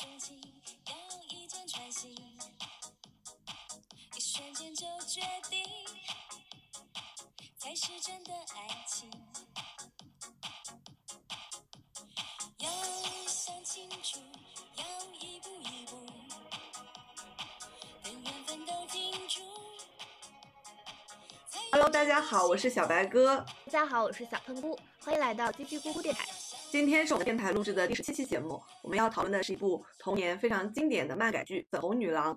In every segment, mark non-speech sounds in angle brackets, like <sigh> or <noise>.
钟情，要一箭穿心，一瞬间就决定，才是真的爱情。要想清楚，要一步一步，等缘分都定住。才 Hello，大家好，我是小白哥。大家好，我是小喷菇，欢迎来到叽叽咕咕电台。今天是我们电台录制的第十七期节目，我们要讨论的是一部童年非常经典的漫改剧《粉红女郎》。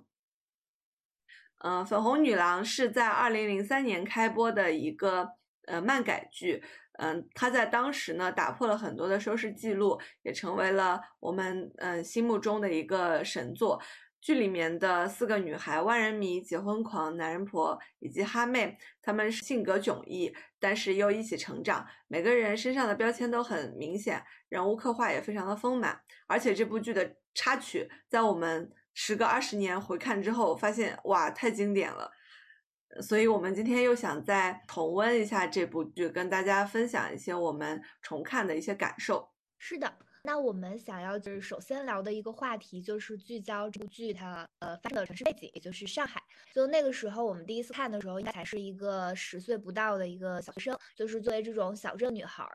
嗯、《粉红女郎》是在二零零三年开播的一个呃漫改剧。嗯，它在当时呢打破了很多的收视记录，也成为了我们嗯、心目中的一个神作。剧里面的四个女孩万人迷、结婚狂、男人婆以及哈妹，她们性格迥异，但是又一起成长。每个人身上的标签都很明显，人物刻画也非常的丰满。而且这部剧的插曲，在我们时隔二十年回看之后，发现哇，太经典了。所以我们今天又想再重温一下这部剧，跟大家分享一些我们重看的一些感受。是的。那我们想要就是首先聊的一个话题，就是聚焦这部剧它呃发生的城市背景，也就是上海。就那个时候我们第一次看的时候，应该才是一个十岁不到的一个小学生，就是作为这种小镇女孩。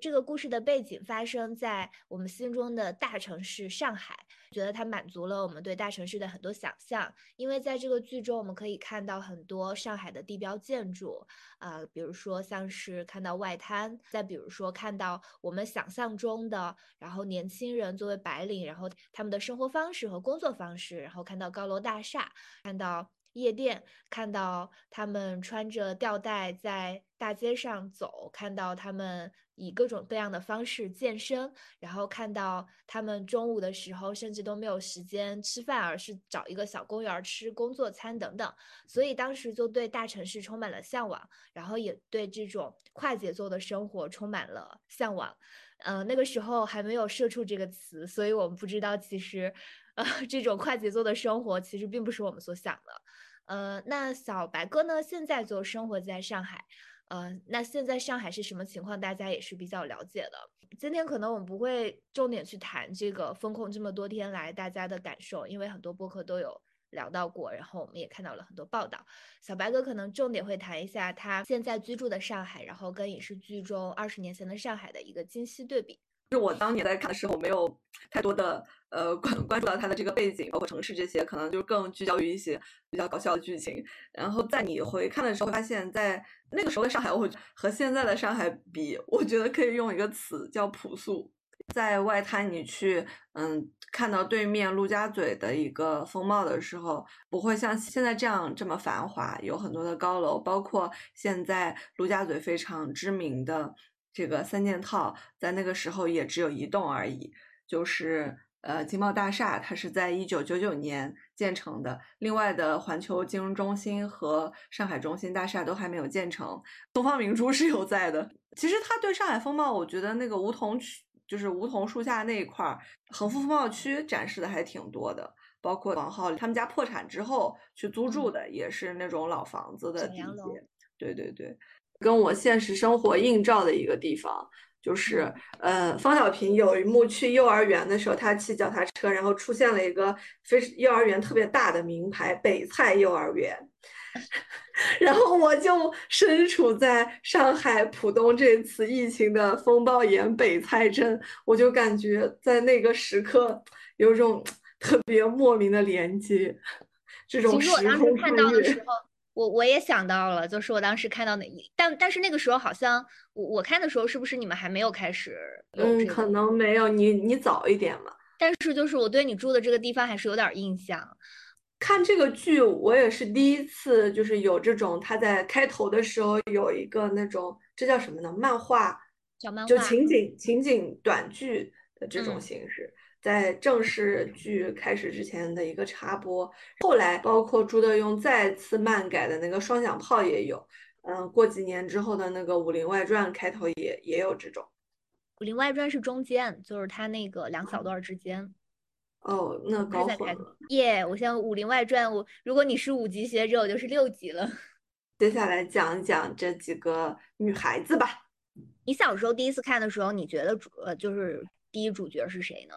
这个故事的背景发生在我们心中的大城市上海，觉得它满足了我们对大城市的很多想象。因为在这个剧中，我们可以看到很多上海的地标建筑，啊、比如说像是看到外滩，再比如说看到我们想象中的，然后年轻人作为白领，然后他们的生活方式和工作方式，然后看到高楼大厦，看到。夜店看到他们穿着吊带在大街上走，看到他们以各种各样的方式健身，然后看到他们中午的时候甚至都没有时间吃饭，而是找一个小公园吃工作餐等等。所以当时就对大城市充满了向往，然后也对这种快节奏的生活充满了向往。呃，那个时候还没有“社畜”这个词，所以我们不知道其实，呃，这种快节奏的生活其实并不是我们所想的。呃，那小白哥呢？现在就生活在上海，呃，那现在上海是什么情况？大家也是比较了解的。今天可能我们不会重点去谈这个封控这么多天来大家的感受，因为很多播客都有聊到过，然后我们也看到了很多报道。小白哥可能重点会谈一下他现在居住的上海，然后跟影视剧中二十年前的上海的一个今昔对比。是我当年在看的时候没有太多的呃 <laughs> 关关注到它的这个背景，包括城市这些，可能就更聚焦于一些比较搞笑的剧情。然后在你回看的时候，发现，在那个时候的上海，我和现在的上海比，我觉得可以用一个词叫朴素。在外滩你去嗯看到对面陆家嘴的一个风貌的时候，不会像现在这样这么繁华，有很多的高楼，包括现在陆家嘴非常知名的。这个三件套在那个时候也只有一栋而已，就是呃金茂大厦，它是在一九九九年建成的。另外的环球金融中心和上海中心大厦都还没有建成。东方明珠 <laughs> 是有在的。其实它对上海风貌，我觉得那个梧桐区，就是梧桐树下那一块儿，恒富风貌区展示的还挺多的。包括王浩他们家破产之后去租住的，也是那种老房子的。对对对。跟我现实生活映照的一个地方，就是呃，方小平有一幕去幼儿园的时候，他骑脚踏车，然后出现了一个非幼儿园特别大的名牌“北蔡幼儿园”，<laughs> 然后我就身处在上海浦东这次疫情的风暴眼北蔡镇，我就感觉在那个时刻有种特别莫名的连接，这种时空看到的时候。我我也想到了，就是我当时看到那，但但是那个时候好像我我看的时候，是不是你们还没有开始、这个？嗯，可能没有，你你早一点嘛。但是就是我对你住的这个地方还是有点印象。看这个剧，我也是第一次，就是有这种他在开头的时候有一个那种，这叫什么呢？漫画，小漫画，就情景情景短剧的这种形式。嗯在正式剧开始之前的一个插播，后来包括朱德庸再次漫改的那个《双响炮》也有，嗯，过几年之后的那个《武林外传》开头也也有这种。《武林外传》是中间，就是它那个两小段之间。哦，那高在开头。耶、yeah,，我现在《武林外传》，我如果你是五级学者，我就是六级了。<laughs> 接下来讲一讲这几个女孩子吧。你小时候第一次看的时候，你觉得主呃就是第一主角是谁呢？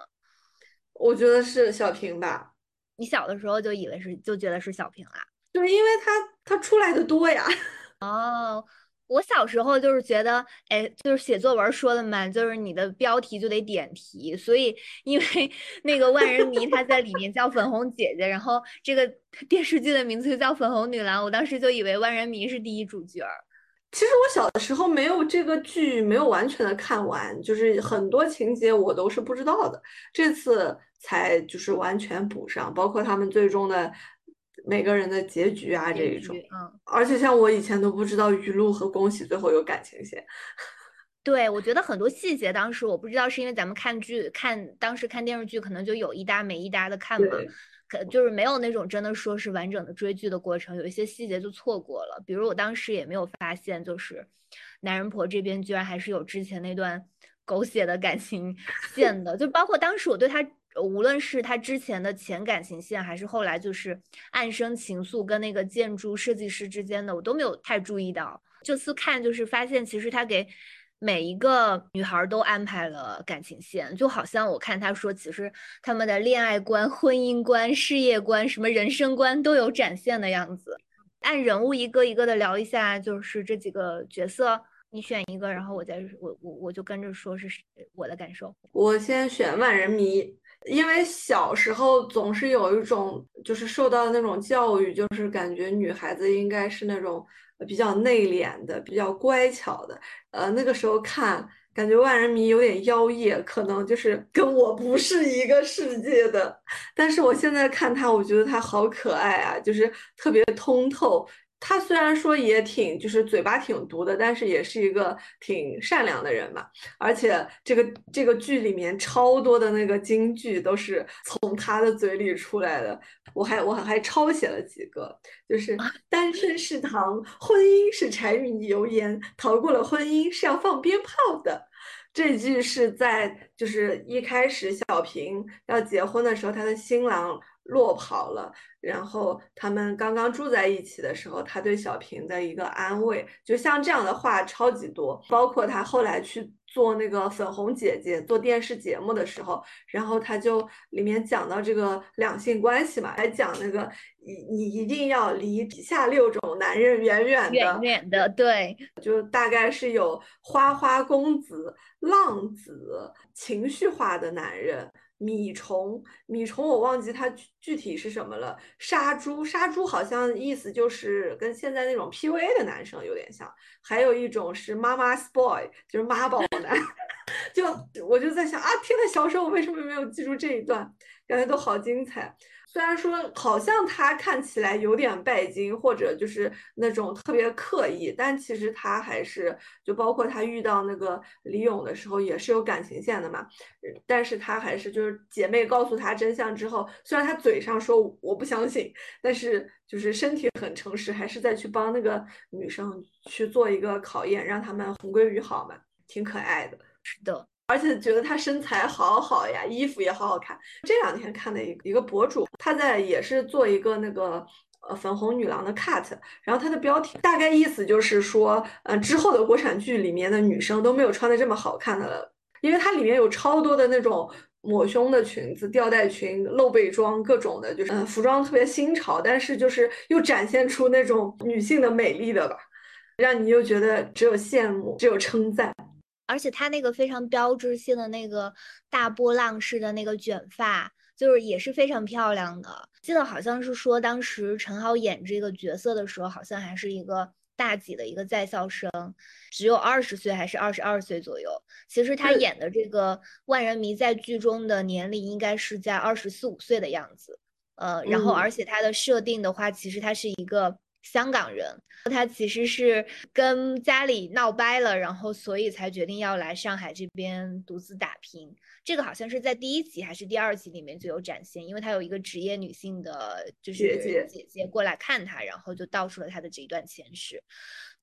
我觉得是小平吧。你小的时候就以为是就觉得是小平啦？对，因为他他出来的多呀。<laughs> 哦。我小时候就是觉得，哎，就是写作文说的嘛，就是你的标题就得点题，所以因为 <laughs> 那个万人迷他在里面叫粉红姐姐，然后这个电视剧的名字就叫粉红女郎，我当时就以为万人迷是第一主角。其实我小的时候没有这个剧没有完全的看完，就是很多情节我都是不知道的，这次才就是完全补上，包括他们最终的。每个人的结局啊，这一种，嗯，而且像我以前都不知道雨露和恭喜最后有感情线。<laughs> 对，我觉得很多细节当时我不知道，是因为咱们看剧看当时看电视剧可能就有一搭没一搭的看嘛，可就是没有那种真的说是完整的追剧的过程，有一些细节就错过了。比如我当时也没有发现，就是男人婆这边居然还是有之前那段狗血的感情线的，就包括当时我对他。无论是他之前的前感情线，还是后来就是暗生情愫跟那个建筑设计师之间的，我都没有太注意到。这次看就是发现，其实他给每一个女孩都安排了感情线，就好像我看他说，其实他们的恋爱观、婚姻观、事业观、什么人生观都有展现的样子。按人物一个一个的聊一下，就是这几个角色，你选一个，然后我再我我我就跟着说是我的感受。我先选万人迷。因为小时候总是有一种，就是受到那种教育，就是感觉女孩子应该是那种比较内敛的、比较乖巧的。呃，那个时候看，感觉万人迷有点妖艳，可能就是跟我不是一个世界的。但是我现在看他，我觉得他好可爱啊，就是特别通透。他虽然说也挺，就是嘴巴挺毒的，但是也是一个挺善良的人嘛。而且这个这个剧里面超多的那个金句都是从他的嘴里出来的。我还我还抄写了几个，就是单身是糖，婚姻是柴米油盐，逃过了婚姻是要放鞭炮的。这句是在就是一开始小平要结婚的时候，他的新郎。落跑了，然后他们刚刚住在一起的时候，他对小平的一个安慰，就像这样的话超级多。包括他后来去做那个粉红姐姐做电视节目的时候，然后他就里面讲到这个两性关系嘛，还讲那个你你一定要离以下六种男人远远的，远远的，对，就大概是有花花公子、浪子、情绪化的男人。米虫，米虫，我忘记它具体是什么了。杀猪，杀猪好像意思就是跟现在那种 P U A 的男生有点像。还有一种是妈妈 s boy，就是妈宝男。<laughs> 就我就在想啊，天呐，小时候我为什么没有记住这一段？感觉都好精彩。虽然说好像他看起来有点拜金，或者就是那种特别刻意，但其实他还是就包括他遇到那个李勇的时候也是有感情线的嘛。但是他还是就是姐妹告诉他真相之后，虽然他嘴上说我不相信，但是就是身体很诚实，还是在去帮那个女生去做一个考验，让他们同归于好嘛，挺可爱的。是的。而且觉得她身材好好呀，衣服也好好看。这两天看的一一个博主，他在也是做一个那个呃粉红女郎的 cut，然后他的标题大概意思就是说，呃之后的国产剧里面的女生都没有穿的这么好看的了，因为它里面有超多的那种抹胸的裙子、吊带裙、露背装，各种的，就是嗯服装特别新潮，但是就是又展现出那种女性的美丽的吧，让你又觉得只有羡慕，只有称赞。而且她那个非常标志性的那个大波浪式的那个卷发，就是也是非常漂亮的。记得好像是说，当时陈好演这个角色的时候，好像还是一个大几的一个在校生，只有二十岁还是二十二岁左右。其实他演的这个万人迷在剧中的年龄应该是在二十四五岁的样子。呃，然后而且他的设定的话，其实他是一个。香港人，他其实是跟家里闹掰了，然后所以才决定要来上海这边独自打拼。这个好像是在第一集还是第二集里面就有展现，因为他有一个职业女性的，就是姐姐过来看他，然后就道出了他的这一段前世。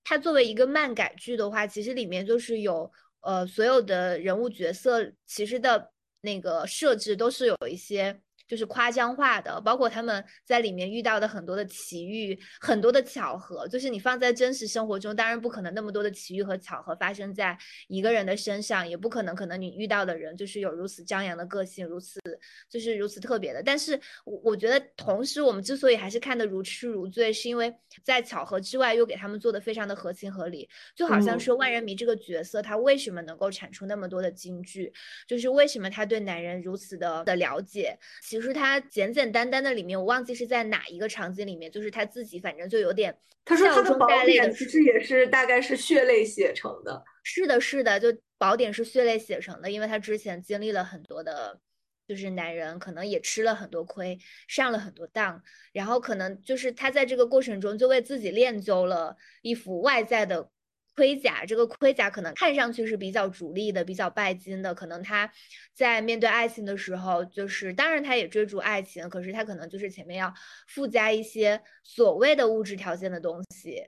他作为一个漫改剧的话，其实里面就是有呃所有的人物角色，其实的那个设置都是有一些就是夸张化的，包括他们在里面遇到的很多的奇遇，很多的巧合，就是你放在真实生活中，当然不可能那么多的奇遇和巧合发生在一个人的身上，也不可能可能你遇到的人就是有如此张扬的个性，如此就是如此特别的。但是我我觉得，同时我们之所以还是看得如痴如醉，是因为在巧合之外又给他们做的非常的合情合理，就好像说万人迷这个角色，他为什么能够产出那么多的金句，就是为什么他对男人如此的的了解。其实他简简单单的里面，我忘记是在哪一个场景里面，就是他自己反正就有点他说他的宝笑中带泪典的其实也是大概是血泪写成的。是的，是的，就宝典是血泪写成的，因为他之前经历了很多的，就是男人可能也吃了很多亏，上了很多当，然后可能就是他在这个过程中就为自己练就了一副外在的盔甲，这个盔甲可能看上去是比较逐利的，比较拜金的，可能他在面对爱情的时候，就是当然他也追逐爱情，可是他可能就是前面要附加一些所谓的物质条件的东西。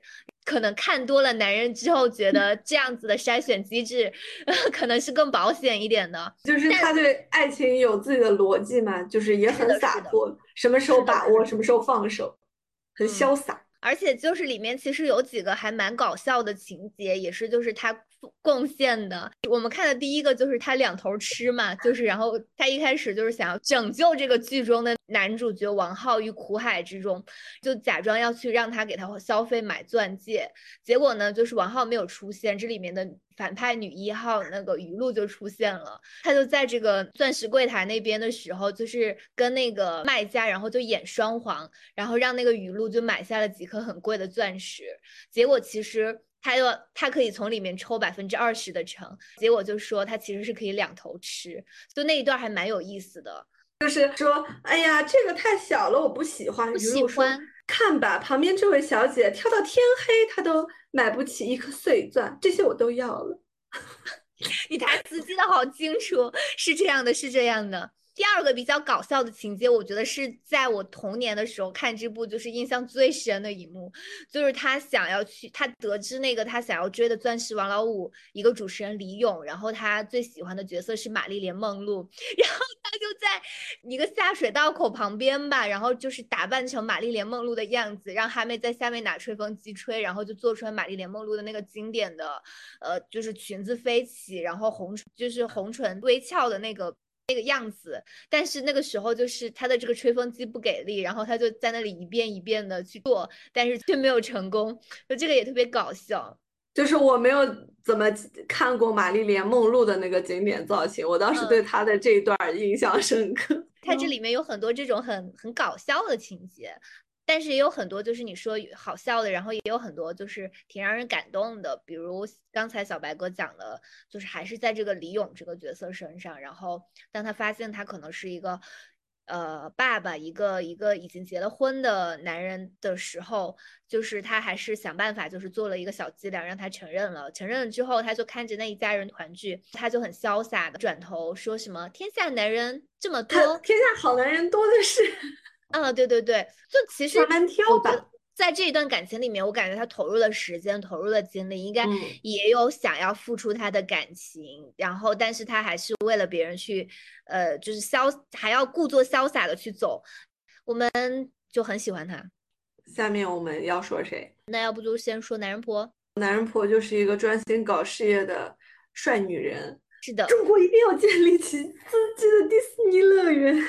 可能看多了男人之后，觉得这样子的筛选机制，<laughs> 可能是更保险一点的。就是他对爱情有自己的逻辑嘛，就是也很洒脱，什么时候把握，什么时候放手，很嗯潇洒。而且就是里面其实有几个还蛮搞笑的情节，也是就是他贡献的。我们看的第一个就是他两头吃嘛，就是然后他一开始就是想要拯救这个剧中的男主角王浩于苦海之中，就假装要去让他给他消费买钻戒，结果呢就是王浩没有出现，这里面的反派女一号那个余露就出现了，他就在这个钻石柜台那边的时候，就是跟那个卖家，然后就演双簧，然后让那个雨露就买下了几颗很贵的钻石，结果其实他又他可以从里面抽百分之二十的成，结果就说他其实是可以两头吃，就那一段还蛮有意思的。就是说，哎呀，这个太小了，我不喜欢。不喜欢看吧，旁边这位小姐跳到天黑，她都买不起一颗碎钻，这些我都要了。<laughs> 你台词记得好清楚，是这样的，是这样的。第二个比较搞笑的情节，我觉得是在我童年的时候看这部，就是印象最深的一幕，就是他想要去，他得知那个他想要追的钻石王老五一个主持人李咏，然后他最喜欢的角色是玛丽莲梦露，然后他就在一个下水道口旁边吧，然后就是打扮成玛丽莲梦露的样子，让哈妹在下面拿吹风机吹，然后就做出来玛丽莲梦露的那个经典的，呃，就是裙子飞起，然后红就是红唇微翘的那个。那个样子，但是那个时候就是他的这个吹风机不给力，然后他就在那里一遍一遍的去做，但是却没有成功，就这个也特别搞笑。就是我没有怎么看过玛丽莲梦露的那个经典造型，我倒是嗯对她的这一段印象深刻。它这里面有很多这种很很搞笑的情节，但是也有很多就是你说好笑的，然后也有很多就是挺让人感动的，比如刚才小白哥讲的，就是还是在这个李咏这个角色身上，然后当他发现他可能是一个。呃，爸爸一个一个已经结了婚的男人的时候，就是他还是想办法，就是做了一个小伎俩，让他承认了。承认了之后，他就看着那一家人团聚，他就很潇洒的转头说什么：“天下男人这么多，<laughs> 天下好男人多的是，啊，对对对，就其实慢慢挑吧。在这一段感情里面，我感觉他投入的时间、投入的精力，应该嗯也有想要付出他的感情，然后但是他还是为了别人去，呃，就是潇还要故作潇洒的去走，我们就很喜欢他。下面我们要说谁？那要不就先说男人婆？男人婆就是一个专心搞事业的帅女人。是的，中国一定要建立起自己的迪士尼乐园。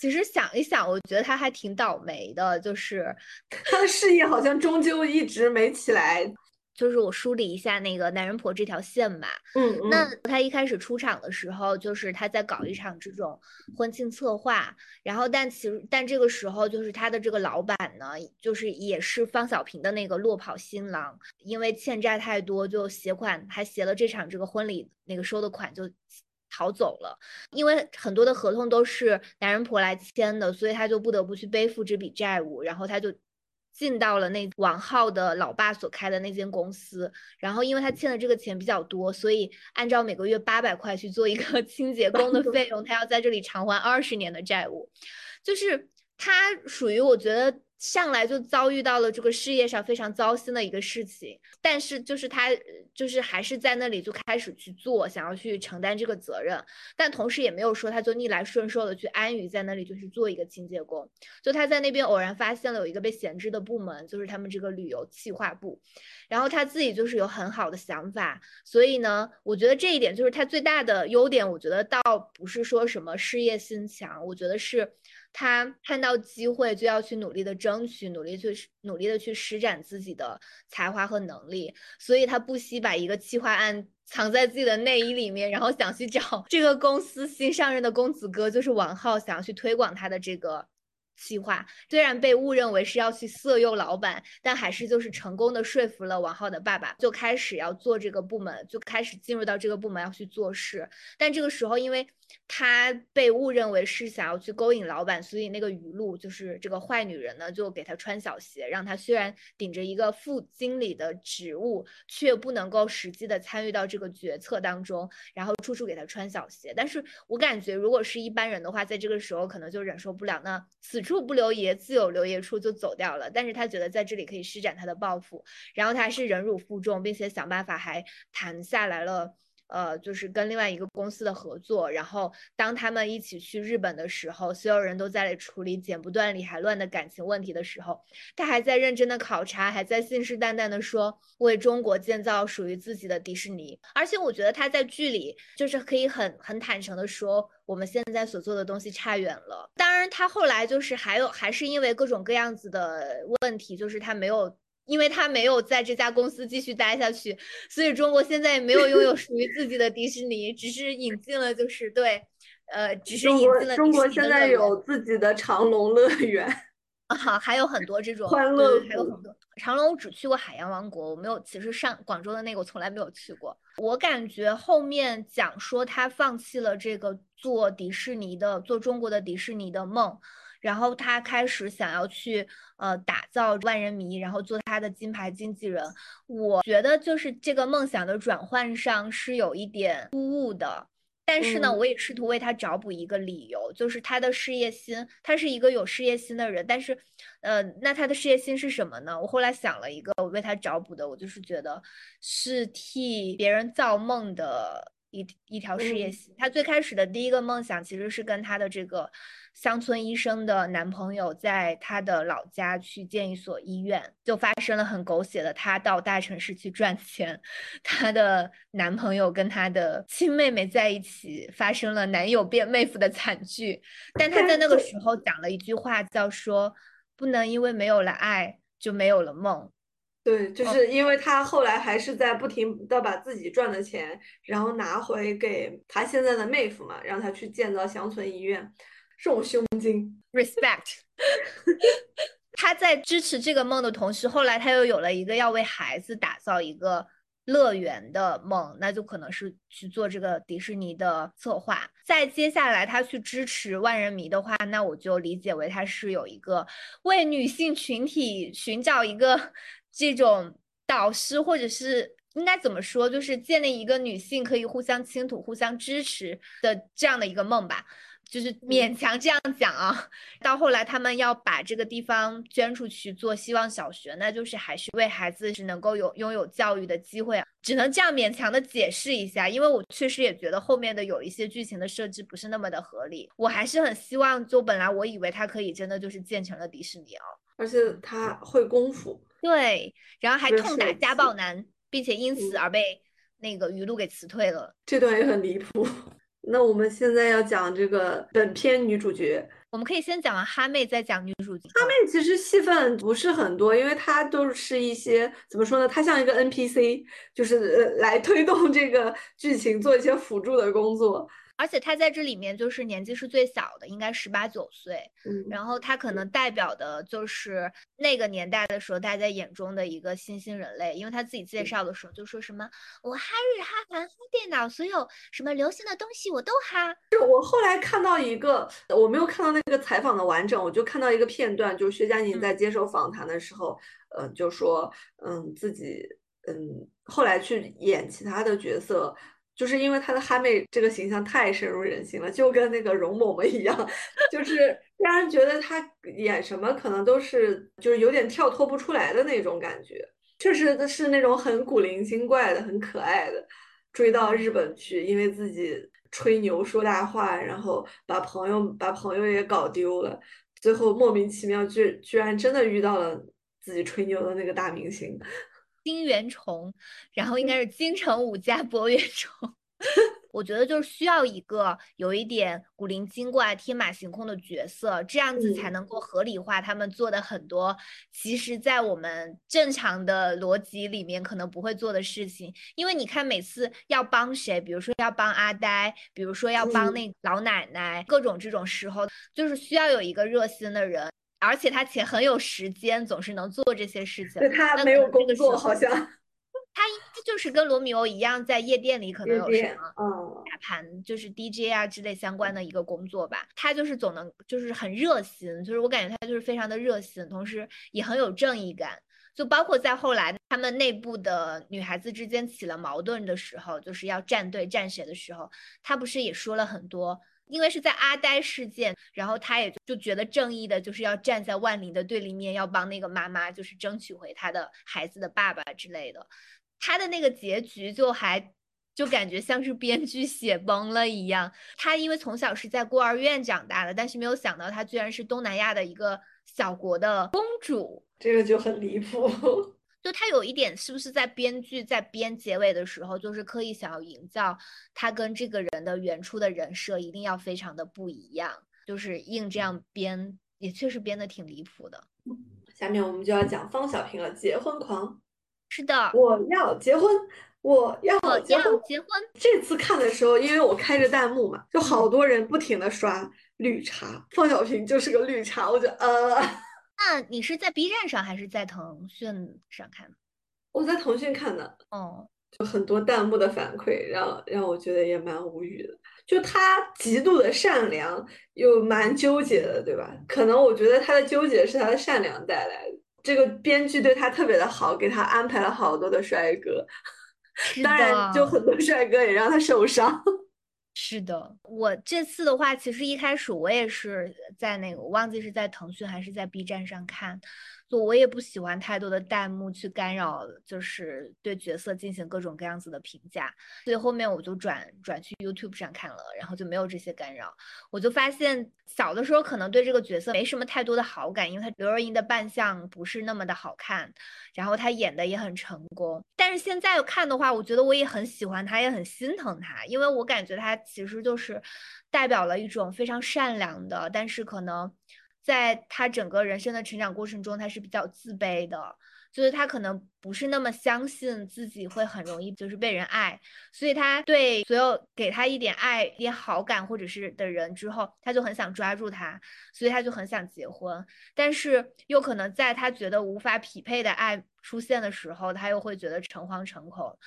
其实想一想，我觉得他还挺倒霉的，就是他的事业好像终究一直没起来。就是我梳理一下那个男人婆这条线吧。嗯那嗯，他一开始出场的时候，就是他在搞一场这种婚庆策划，然后但其实但这个时候就是他的这个老板呢，就是也是方小平的那个落跑新郎，因为欠债太多，就携款还携了这场这个婚礼那个收的款就。逃走了，因为很多的合同都是男人婆来签的，所以他就不得不去背负这笔债务，然后他就进到了那王浩的老爸所开的那间公司，然后因为他欠的这个钱比较多，所以按照每个月八百块去做一个 <laughs> 清洁工的费用，他要在这里偿还二十年的债务，就是他属于我觉得上来就遭遇到了这个事业上非常糟心的一个事情，但是就是他就是还是在那里就开始去做，想要去承担这个责任，但同时也没有说他就逆来顺受的去安于在那里就是做一个清洁工，就他在那边偶然发现了有一个被闲置的部门，就是他们这个旅游企划部，然后他自己就是有很好的想法，所以呢，我觉得这一点就是他最大的优点，我觉得倒不是说什么事业心强，我觉得是。他看到机会就要去努力的争取，努力去努力的去施展自己的才华和能力，所以他不惜把一个企划案藏在自己的内衣里面，然后想去找这个公司新上任的公子哥，就是王浩，想要去推广他的这个。计划虽然被误认为是要去色诱老板，但还是就是成功的说服了王浩的爸爸，就开始要做这个部门，就开始进入到这个部门要去做事。但这个时候，因为他被误认为是想要去勾引老板，所以那个余露就是这个坏女人呢，就给他穿小鞋，让他虽然顶着一个副经理的职务，却不能够实际的参与到这个决策当中，然后处处给他穿小鞋。但是我感觉，如果是一般人的话，在这个时候可能就忍受不了那此。处不留爷，自有留爷处，就走掉了。但是他觉得在这里可以施展他的抱负，然后他还是忍辱负重，并且想办法还谈下来了。呃，就是跟另外一个公司的合作，然后当他们一起去日本的时候，所有人都在处理剪不断理还乱的感情问题的时候，他还在认真的考察，还在信誓旦旦的说为中国建造属于自己的迪士尼。而且我觉得他在剧里就是可以很很坦诚的说，我们现在所做的东西差远了。当然，他后来就是还有还是因为各种各样子的问题，就是他没有。因为他没有在这家公司继续待下去，所以中国现在也没有拥有属于自己的迪士尼，只是引进了，就是对，呃，只是引进了。中国现在有自己的长隆乐园啊，还有很多这 <laughs> 种欢乐，还有很多长隆。我只去过海洋王国，我没有，其实上广州的那个我从来没有去过。我感觉后面讲说他放弃了这个做迪士尼的，做中国的迪士尼的梦。然后他开始想要去呃打造万人迷，然后做他的金牌经纪人。我觉得就是这个梦想的转换上是有一点突兀的，但是呢，我也试图为他找补一个理由，就是他的事业心，他是一个有事业心的人。但是，呃，那他的事业心是什么呢？我后来想了一个，我为他找补的，我就是觉得是替别人造梦的。一一条事业线，她最开始的第一个梦想其实是跟她的这个乡村医生的男朋友在她的老家去建一所医院，就发生了很狗血的，她到大城市去赚钱，她的男朋友跟她的亲妹妹在一起，发生了男友变妹夫的惨剧。但她在那个 <laughs> 时候讲了一句话，叫说不能因为没有了爱就没有了梦。对，就是因为他后来还是在不停的把自己赚的钱，然后拿回给他现在的妹夫嘛，让他去建造乡村医院，这种胸襟，respect。<laughs> 他在支持这个梦的同时，后来他又有了一个要为孩子打造一个乐园的梦，那就可能是去做这个迪士尼的策划。再接下来他去支持万人迷的话，那我就理解为他是有一个为女性群体寻找一个。这种导师，或者是应该怎么说，就是建立一个女性可以互相倾吐、互相支持的这样的一个梦吧，就是勉强这样讲啊。<laughs> 到后来，他们要把这个地方捐出去做希望小学，那就是还是为孩子是能够有拥有教育的机会啊。只能这样勉强的解释一下，因为我确实也觉得后面的有一些剧情的设置不是那么的合理。我还是很希望，就本来我以为他可以真的就是建成了迪士尼啊，而且他会功夫。对，然后还痛打家暴男，并且因此而被那个余露给辞退了。这段也很离谱。那我们现在要讲这个本片女主角，我们可以先讲完哈妹，再讲女主角。哈妹其实戏份不是很多，因为她都是一些怎么说呢？她像一个 NPC，就是呃来推动这个剧情，做一些辅助的工作。而且他在这里面就是年纪是最小的，应该十八九岁。嗯，然后他可能代表的就是那个年代的时候大家眼中的一个新兴人类，因为他自己介绍的时候就说什么我哈日哈韩哈电脑，所有什么流行的东西我都哈。就我后来看到一个，我没有看到那个采访的完整，我就看到一个片段，就是薛佳凝在接受访谈的时候，嗯，就说嗯自己嗯后来去演其他的角色。就是因为她的哈妹这个形象太深入人心了，就跟那个容嬷嬷一样，<laughs> 就是让人觉得她演什么可能都是就是有点跳脱不出来的那种感觉，确实是那种很古灵精怪的、很可爱的。追到日本去，因为自己吹牛说大话，然后把朋友把朋友也搞丢了，最后莫名其妙居居然真的遇到了自己吹牛的那个大明星金元虫，然后应该是金城武加博元虫。<laughs> 我觉得就是需要一个有一点古灵精怪、天马行空的角色，这样子才能够合理化他们做的很多，其实，在我们正常的逻辑里面可能不会做的事情。因为你看，每次要帮谁，比如说要帮阿呆，比如说要帮那老奶奶，各种这种时候，就是需要有一个热心的人，而且他且很有时间，总是能做这些事情。对他没有工作，好像。他就是跟罗密欧一样，在夜店里可能有什么打盘，就是 DJ 啊之类相关的一个工作吧。他就是总能，就是很热心，就是我感觉他就是非常的热心，同时也很有正义感。就包括在后来他们内部的女孩子之间起了矛盾的时候，就是要站队站谁的时候，他不是也说了很多？因为是在阿呆事件，然后他也就觉得正义的就是要站在万灵的对立面，要帮那个妈妈就是争取回他的孩子的爸爸之类的。他的那个结局就还就感觉像是编剧写崩了一样。他因为从小是在孤儿院长大的，但是没有想到他居然是东南亚的一个小国的公主，这个就很离谱。就他有一点是不是在编剧在编结尾的时候，就是刻意想要营造他跟这个人的原初的人设一定要非常的不一样，就是硬这样编，也确实编的挺离谱的。下面我们就要讲方小平了，结婚狂。是的，我要结婚，我要结婚。结婚。这次看的时候，因为我开着弹幕嘛，就好多人不停的刷绿茶，方小平就是个绿茶，我就呃。那你是在 B 站上还是在腾讯上看的？我在腾讯看的。哦，就很多弹幕的反馈，让让我觉得也蛮无语的。就他极度的善良，又蛮纠结的，对吧？可能我觉得他的纠结是他的善良带来的。这个编剧对他特别的好，给他安排了好多的帅哥，当然就很多帅哥也让他受伤。是的，我这次的话，其实一开始我也是在那个，我忘记是在腾讯还是在 B 站上看。就我也不喜欢太多的弹幕去干扰，就是对角色进行各种各样子的评价，所以后面我就转转去 YouTube 上看了，然后就没有这些干扰。我就发现小的时候可能对这个角色没什么太多的好感，因为他刘若英的扮相不是那么的好看，然后他演的也很成功。但是现在看的话，我觉得我也很喜欢他，也很心疼他，因为我感觉他其实就是代表了一种非常善良的，但是可能。在他整个人生的成长过程中，他是比较自卑的，就是他可能不是那么相信自己会很容易就是被人爱，所以他对所有给他一点爱、一点好感或者是的人之后，他就很想抓住他，所以他就很想结婚，但是又可能在他觉得无法匹配的爱出现的时候，他又会觉得诚惶诚恐。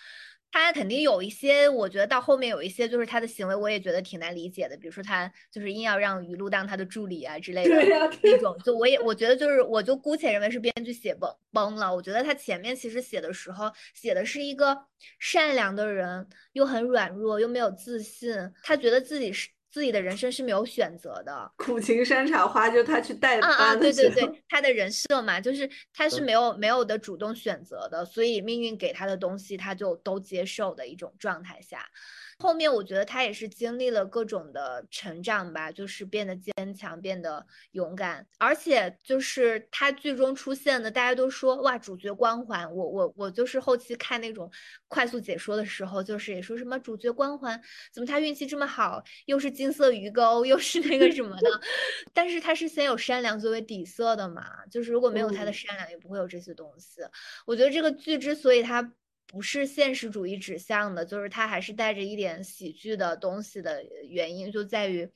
他肯定有一些，我觉得到后面有一些就是他的行为，我也觉得挺难理解的。比如说他就是硬要让于露当他的助理啊之类的那种，就我也我觉得就是我就姑且认为是编剧写崩崩了。我觉得他前面其实写的时候写的是一个善良的人，又很软弱，又没有自信，他觉得自己是。自己的人生是没有选择的，苦情山茶花就他去代班啊啊，对对对，他的人设嘛，就是他是没有没有的主动选择的，所以命运给他的东西他就都接受的一种状态下。后面我觉得他也是经历了各种的成长吧，就是变得坚强，变得勇敢，而且就是他剧中出现的，大家都说哇，主角光环。我我我就是后期看那种快速解说的时候，就是也说什么主角光环，怎么他运气这么好，又是金色鱼钩，又是那个什么的。<laughs> 但是他是先有善良作为底色的嘛，就是如果没有他的善良，也不会有这些东西。我觉得这个剧之所以它。不是现实主义指向的，就是它还是带着一点喜剧的东西的原因，就在于，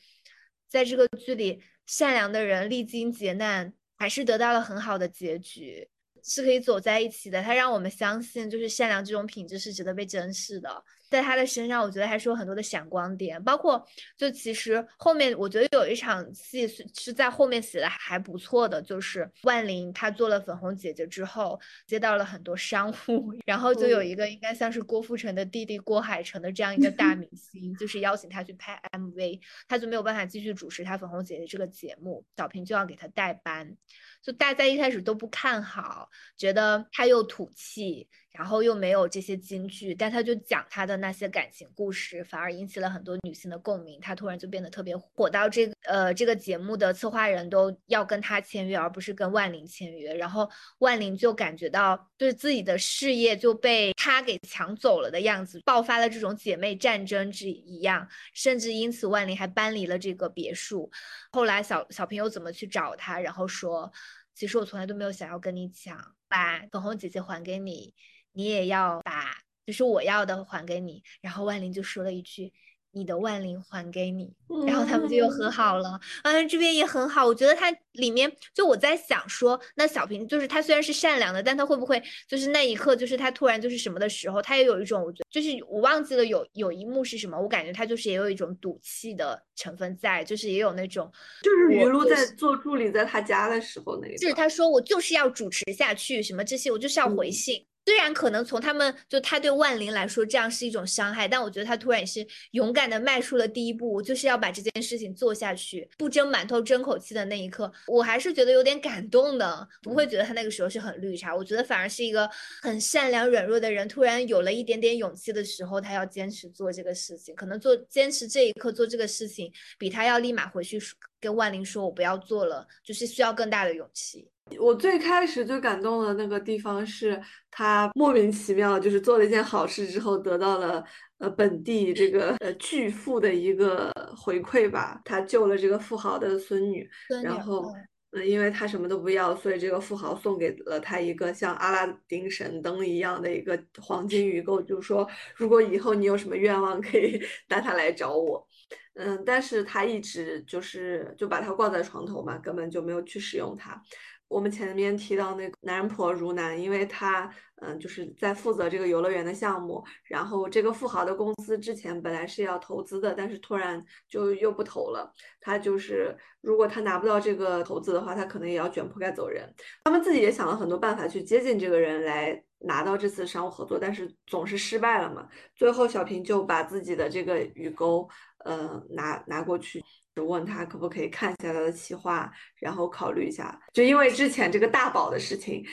在这个剧里，善良的人历经劫难，还是得到了很好的结局，是可以走在一起的。它让我们相信，就是善良这种品质是值得被珍视的。在他的身上，我觉得还是有很多的闪光点，包括就其实后面我觉得有一场戏是是在后面写的还不错的，就是万灵她做了粉红姐姐之后，接到了很多商务，<laughs> 然后就有一个应该像是郭富城的弟弟郭海城的这样一个大明星，就是邀请他去拍 MV，他就没有办法继续主持他粉红姐姐这个节目，小平就要给他代班。就大家一开始都不看好，觉得他又土气，然后又没有这些金句，但他就讲他的那些感情故事，反而引起了很多女性的共鸣。他突然就变得特别火，到这个呃这个节目的策划人都要跟他签约，而不是跟万玲签约。然后万玲就感觉到对自己的事业就被他给抢走了的样子，爆发了这种姐妹战争之一样，甚至因此万玲还搬离了这个别墅。后来小小平又怎么去找他，然后说。其实我从来都没有想要跟你抢，把粉红姐姐还给你，你也要把就是我要的还给你。然后万灵就说了一句。你的万灵还给你，然后他们就又和好了。嗯，这边也很好，我觉得它里面就我在想说，那小平就是他虽然是善良的，但他会不会就是那一刻就是他突然就是什么的时候，他也有一种我觉得就是我忘记了有有一幕是什么，我感觉他就是也有一种赌气的成分在，就是也有那种就是雨露在做助理在他家的时候那个，就是他说我就是要主持下去，什么这些我就是要回信。虽然可能从他们就他对万灵来说这样是一种伤害，但我觉得他突然也是勇敢的迈出了第一步，就是要把这件事情做下去，不争馒头争口气的那一刻，我还是觉得有点感动的，不会觉得他那个时候是很绿茶，我觉得反而是一个很善良软弱的人，突然有了一点点勇气的时候，他要坚持做这个事情，可能做坚持这一刻做这个事情，比他要立马回去跟万灵说我不要做了，就是需要更大的勇气。我最开始最感动的那个地方是他莫名其妙就是做了一件好事之后得到了呃本地这个呃巨富的一个回馈吧，他救了这个富豪的孙女，然后嗯因为他什么都不要，所以这个富豪送给了他一个像阿拉丁神灯一样的一个黄金鱼钩，就说如果以后你有什么愿望可以 <laughs> 带他来找我，嗯，但是他一直就是就把它挂在床头嘛，根本就没有去使用它。我们前面提到那个男人婆如南，因为他嗯就是在负责这个游乐园的项目，然后这个富豪的公司之前本来是要投资的，但是突然就又不投了。他就是如果他拿不到这个投资的话，他可能也要卷铺盖走人。他们自己也想了很多办法去接近这个人来拿到这次商务合作，但是总是失败了嘛。最后小平就把自己的这个鱼钩呃拿拿过去。问他可不可以看一下他的企划，然后考虑一下。就因为之前这个大宝的事情，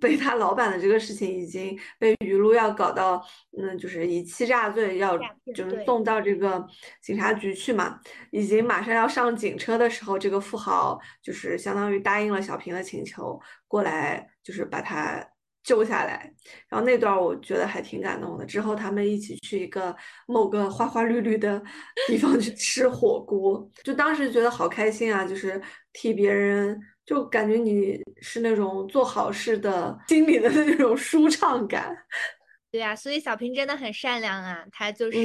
被他老板的这个事情已经被于露要搞到，嗯，就是以欺诈罪要就是送到这个警察局去嘛。已经马上要上警车的时候，这个富豪就是相当于答应了小平的请求，过来就是把他。救下来，然后那段我觉得还挺感动的。之后他们一起去一个某个花花绿绿的地方去吃火锅，就当时觉得好开心啊！就是替别人，就感觉你是那种做好事的心里的那种舒畅感。<laughs> 对啊，所以小平真的很善良啊，他就是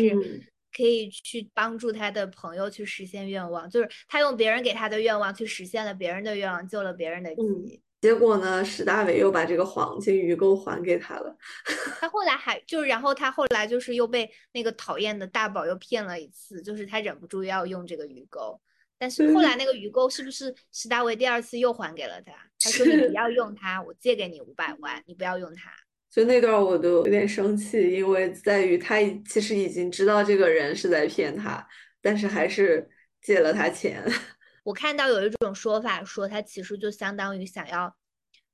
可以去帮助他的朋友去实现愿望，就是他用别人给他的愿望去实现了别人的愿望，救了别人的急。结果呢，史大伟又把这个黄金鱼钩还给他了。<laughs> 他后来还就，然后他后来就是又被那个讨厌的大宝又骗了一次，就是他忍不住要用这个鱼钩。但是后来那个鱼钩是不是史大伟第二次又还给了他？他说你不要用它，我借给你五百万，你不要用它。<laughs> 就那段我都有点生气，因为在于他其实已经知道这个人是在骗他，但是还是借了他钱。我看到有一种说法，说他其实就相当于想要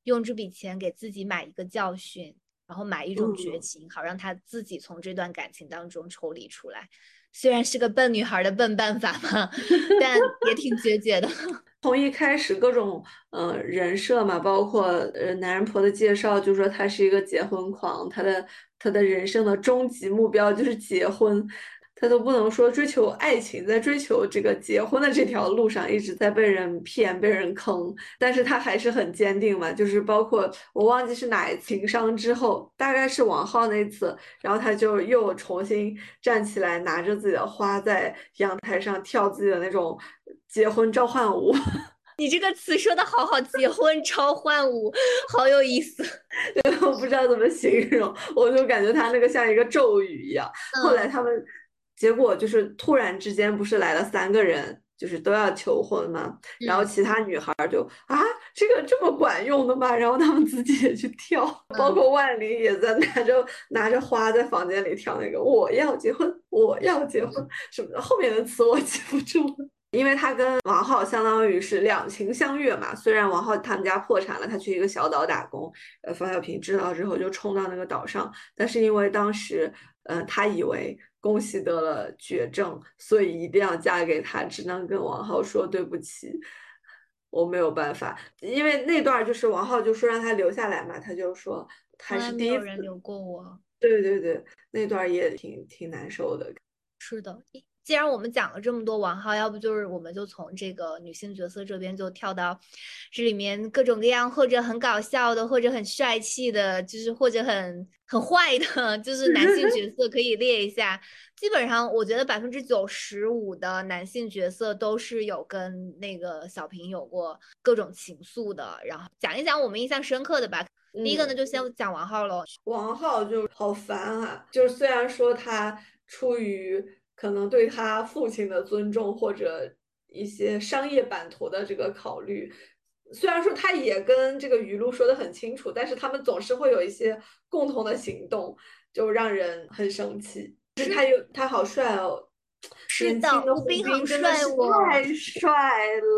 用这笔钱给自己买一个教训，然后买一种绝情，好让他自己从这段感情当中抽离出来。虽然是个笨女孩的笨办法嘛，<laughs> 但也挺决绝的。<laughs> 从一开始各种呃人设嘛，包括呃男人婆的介绍，就说他是一个结婚狂，他的他的人生的终极目标就是结婚。他都不能说追求爱情，在追求这个结婚的这条路上一直在被人骗、被人坑，但是他还是很坚定嘛。就是包括我忘记是哪一次情伤之后，大概是王浩那次，然后他就又重新站起来，拿着自己的花在阳台上跳自己的那种结婚召唤舞。<laughs> 你这个词说的好好，结婚超幻舞，好有意思。对，<laughs> 我不知道怎么形容，我就感觉他那个像一个咒语一样。后来他们结果就是突然之间不是来了三个人。就是都要求婚嘛，然后其他女孩就啊，这个这么管用的吗？然后他们自己也去跳，包括万玲也在拿着拿着花在房间里跳那个我要结婚，我要结婚什么的，后面的词我记不住了。因为他跟王浩相当于是两情相悦嘛，虽然王浩他们家破产了，他去一个小岛打工，呃，方小平知道之后就冲到那个岛上，但是因为当时，呃，他以为。恭喜得了绝症，所以一定要嫁给他，只能跟王浩说对不起，我没有办法，因为那段就是王浩就说让他留下来嘛，他就说他是第一人留过我，对对对，那段也挺挺难受的，是的。既然我们讲了这么多王浩，要不就是我们就从这个女性角色这边就跳到这里面各种各样，或者很搞笑的，或者很帅气的，就是或者很很坏的，就是男性角色可以列一下。基本上我觉得百分之九十五的男性角色都是有跟那个小平有过各种情愫的。然后讲一讲我们印象深刻的吧。第一个呢，就先讲王浩喽。王浩就好烦啊，就是虽然说他出于可能对他父亲的尊重，或者一些商业版图的这个考虑，虽然说他也跟这个余露说的很清楚，但是他们总是会有一些共同的行动，就让人很生气。是他又他好帅哦，是的，胡兵好帅我太帅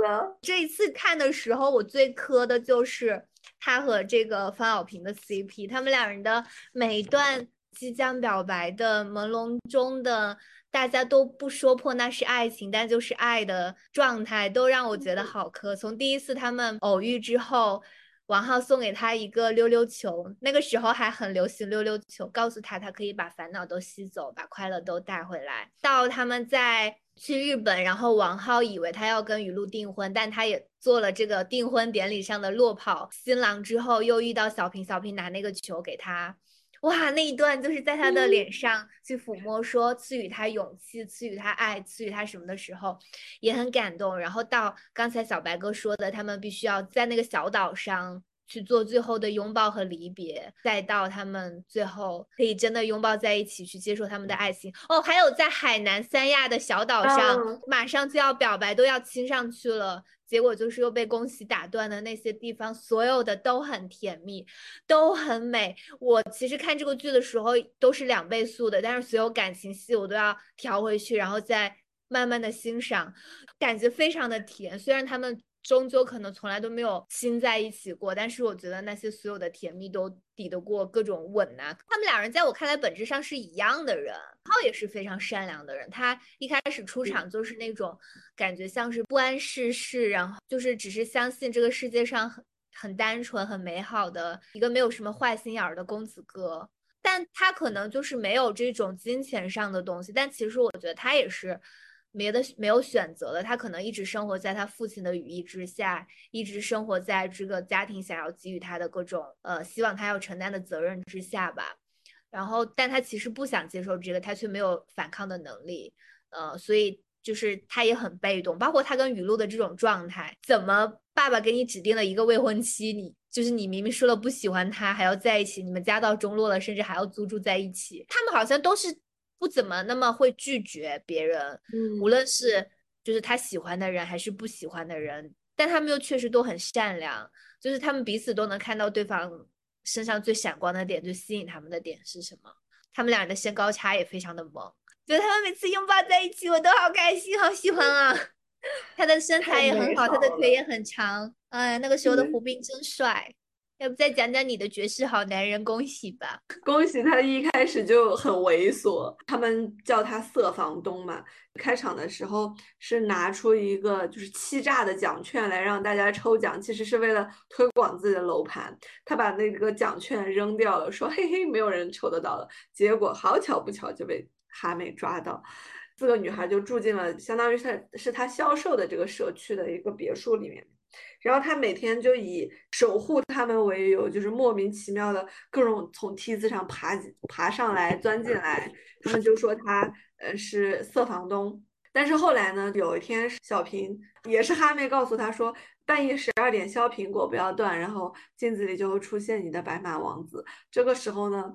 了。这一次看的时候，我最磕的就是他和这个方小平的 CP，他们两人的每一段即将表白的朦胧中的。大家都不说破那是爱情，但就是爱的状态，都让我觉得好磕。从第一次他们偶遇之后，王浩送给他一个溜溜球，那个时候还很流行溜溜球，告诉他他可以把烦恼都吸走，把快乐都带回来。到他们在去日本，然后王浩以为他要跟雨露订婚，但他也做了这个订婚典礼上的落跑新郎之后，又遇到小平，小平拿那个球给他。哇，那一段就是在他的脸上去抚摸，说赐予他勇气，赐予他爱，赐予他什么的时候，也很感动。然后到刚才小白哥说的，他们必须要在那个小岛上去做最后的拥抱和离别，再到他们最后可以真的拥抱在一起，去接受他们的爱情。哦，还有在海南三亚的小岛上，马上就要表白，都要亲上去了。结果就是又被恭喜打断的那些地方，所有的都很甜蜜，都很美。我其实看这个剧的时候都是两倍速的，但是所有感情戏我都要调回去，然后再慢慢的欣赏，感觉非常的甜。虽然他们。终究可能从来都没有亲在一起过，但是我觉得那些所有的甜蜜都抵得过各种吻呐。他们两人在我看来本质上是一样的人，浩也是非常善良的人。他一开始出场就是那种感觉像是不谙世事，然后就是只是相信这个世界上很很单纯、很美好的一个没有什么坏心眼儿的公子哥。但他可能就是没有这种金钱上的东西，但其实我觉得他也是。没的没有选择的，他可能一直生活在他父亲的羽翼之下，一直生活在这个家庭想要给予他的各种呃希望他要承担的责任之下吧。然后，但他其实不想接受这个，他却没有反抗的能力，呃，所以就是他也很被动。包括他跟雨露的这种状态，怎么爸爸给你指定了一个未婚妻，你就是你明明说了不喜欢他，还要在一起，你们家道中落了，甚至还要租住在一起，他们好像都是。不怎么那么会拒绝别人，无论是就是他喜欢的人还是不喜欢的人，但他们又确实都很善良，就是他们彼此都能看到对方身上最闪光的点，最吸引他们的点是什么。他们俩人的身高差也非常的萌，觉得他们每次拥抱在一起，我都好开心，好喜欢啊！<laughs> 他的身材也很好，他的腿也很长，哎，那个时候的胡兵真帅。要不再讲讲你的绝世好男人，恭喜吧！<laughs> 恭喜他一开始就很猥琐，他们叫他色房东嘛。开场的时候是拿出一个就是欺诈的奖券来让大家抽奖，其实是为了推广自己的楼盘。他把那个奖券扔掉了，说嘿嘿，没有人抽得到了。结果好巧不巧就被哈美抓到，四个女孩就住进了相当于是是他销售的这个社区的一个别墅里面。然后他每天就以守护他们为由，就是莫名其妙的各种从梯子上爬爬上来、钻进来。他们就说他呃是色房东，但是后来呢，有一天小平也是哈妹告诉他说，半夜十二点削苹果不要断，然后镜子里就会出现你的白马王子。这个时候呢。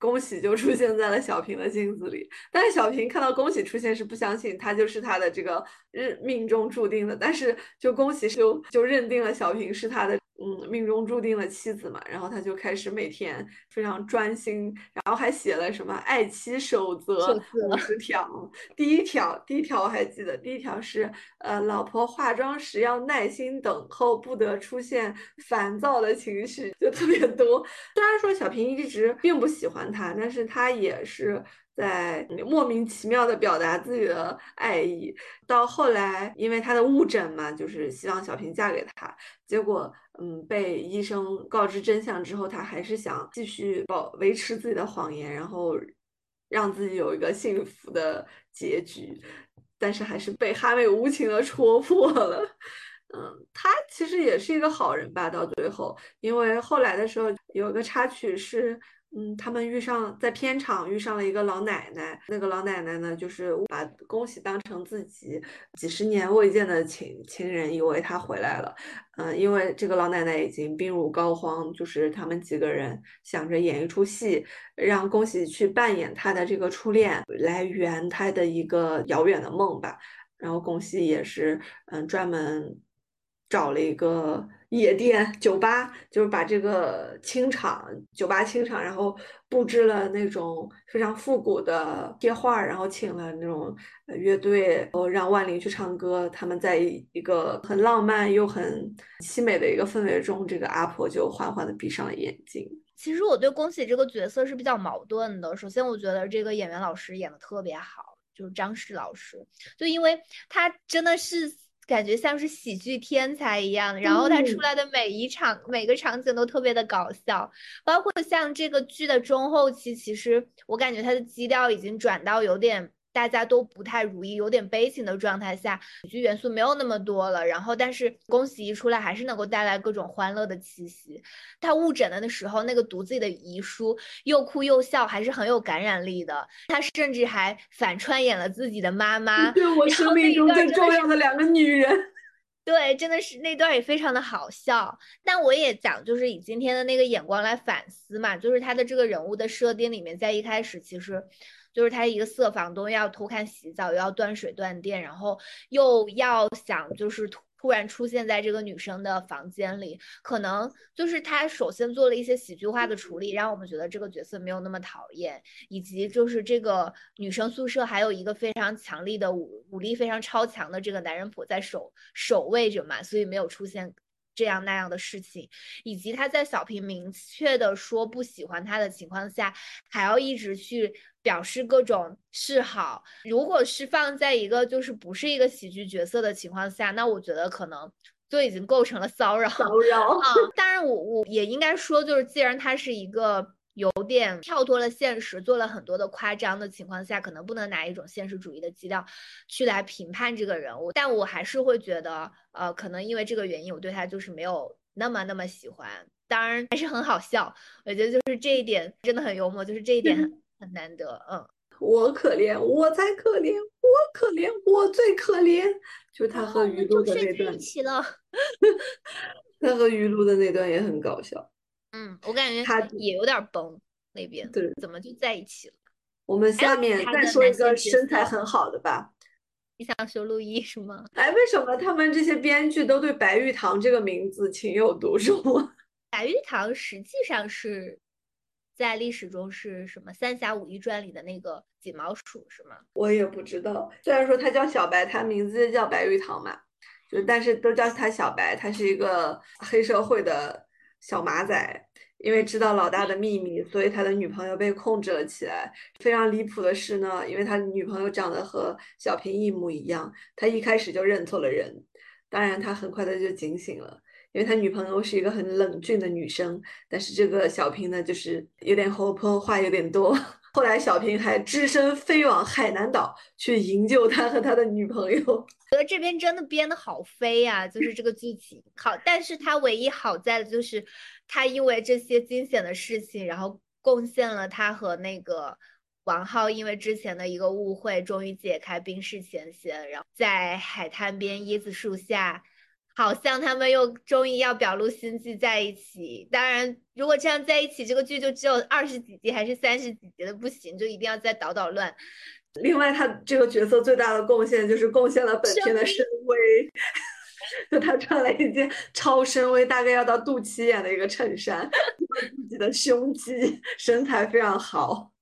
恭喜就出现在了小平的镜子里，但是小平看到恭喜出现是不相信他就是他的这个日命中注定的，但是就恭喜就就认定了小平是他的。嗯，命中注定的妻子嘛，然后他就开始每天非常专心，然后还写了什么爱妻守则五十条。第一条，第一条我还记得，第一条是呃，老婆化妆时要耐心等候，不得出现烦躁的情绪，就特别多。<laughs> 虽然说小平一直并不喜欢他，但是他也是。在莫名其妙的表达自己的爱意，到后来因为他的误诊嘛，就是希望小平嫁给他，结果嗯被医生告知真相之后，他还是想继续保维持自己的谎言，然后让自己有一个幸福的结局，但是还是被哈妹无情的戳破了。嗯，他其实也是一个好人吧，到最后，因为后来的时候有个插曲是。嗯，他们遇上在片场遇上了一个老奶奶，那个老奶奶呢，就是把恭喜当成自己几十年未见的亲亲人，以为他回来了。嗯，因为这个老奶奶已经病入膏肓，就是他们几个人想着演一出戏，让恭喜去扮演他的这个初恋，来圆他的一个遥远的梦吧。然后恭喜也是，嗯，专门找了一个。夜店、酒吧，就是把这个清场、酒吧清场，然后布置了那种非常复古的贴画，然后请了那种乐队，然后让万灵去唱歌。他们在一个很浪漫又很凄美的一个氛围中，这个阿婆就缓缓的闭上了眼睛。其实我对恭喜这个角色是比较矛盾的。首先，我觉得这个演员老师演的特别好，就是张氏老师，就因为他真的是。感觉像是喜剧天才一样，然后他出来的每一场每个场景都特别的搞笑，包括像这个剧的中后期，其实我感觉他的基调已经转到有点。大家都不太如意，有点悲情的状态下，喜剧元素没有那么多了。然后，但是恭喜一出来，还是能够带来各种欢乐的气息。他误诊了的时候，那个读自己的遗书，又哭又笑，还是很有感染力的。他甚至还反串演了自己的妈妈，<laughs> 对我生命中最重要的两个女人。<laughs> 对，真的是那段也非常的好笑。但我也讲，就是以今天的那个眼光来反思嘛，就是他的这个人物的设定里面，在一开始其实。就是他一个色房东要偷看洗澡，又要断水断电，然后又要想就是突突然出现在这个女生的房间里，可能就是他首先做了一些喜剧化的处理，让我们觉得这个角色没有那么讨厌，以及就是这个女生宿舍还有一个非常强力的武武力非常超强的这个男人婆在守守卫着嘛，所以没有出现。这样那样的事情，以及他在小平明确的说不喜欢他的情况下，还要一直去表示各种示好。如果是放在一个就是不是一个喜剧角色的情况下，那我觉得可能就已经构成了骚扰。骚扰啊！当然，我我也应该说，就是既然他是一个。有点跳脱了现实，做了很多的夸张的情况下，可能不能拿一种现实主义的基调去来评判这个人物。但我还是会觉得，呃，可能因为这个原因，我对他就是没有那么那么喜欢。当然还是很好笑，我觉得就是这一点真的很幽默，就是这一点很很难得。嗯，我可怜，我才可怜，我可怜，我最可怜。就他和于露的那段，<laughs> 他和于露的那段也很搞笑。嗯，我感觉他也有点崩那边，对，怎么就在一起了？我们下面再说一个身材很好的吧。你想说陆毅是吗？哎，为什么他们这些编剧都对白玉堂这个名字情有独钟？<laughs> 白玉堂实际上是在历史中是什么《三侠五义传》里的那个锦毛鼠是吗？我也不知道。虽然说他叫小白，他名字叫白玉堂嘛，就但是都叫他小白，他是一个黑社会的。小马仔因为知道老大的秘密，所以他的女朋友被控制了起来。非常离谱的是呢，因为他女朋友长得和小平一模一样，他一开始就认错了人。当然，他很快的就警醒了，因为他女朋友是一个很冷峻的女生，但是这个小平呢，就是有点活泼，话有点多。<laughs> 后来小平还只身飞往海南岛去营救他和他的女朋友。<laughs> 觉得这边真的编的好飞呀，就是这个剧情好，但是他唯一好在的就是他因为这些惊险的事情，然后贡献了他和那个王浩因为之前的一个误会，终于解开冰释前嫌，然后在海滩边椰子树下，好像他们又终于要表露心迹在一起。当然，如果这样在一起，这个剧就只有二十几集还是三十几集的不行，就一定要再捣捣乱。另外，他这个角色最大的贡献就是贡献了本片的深 V，<laughs> 就他穿了一件超深 V，大概要到肚脐眼的一个衬衫，自己的胸肌，身材非常好。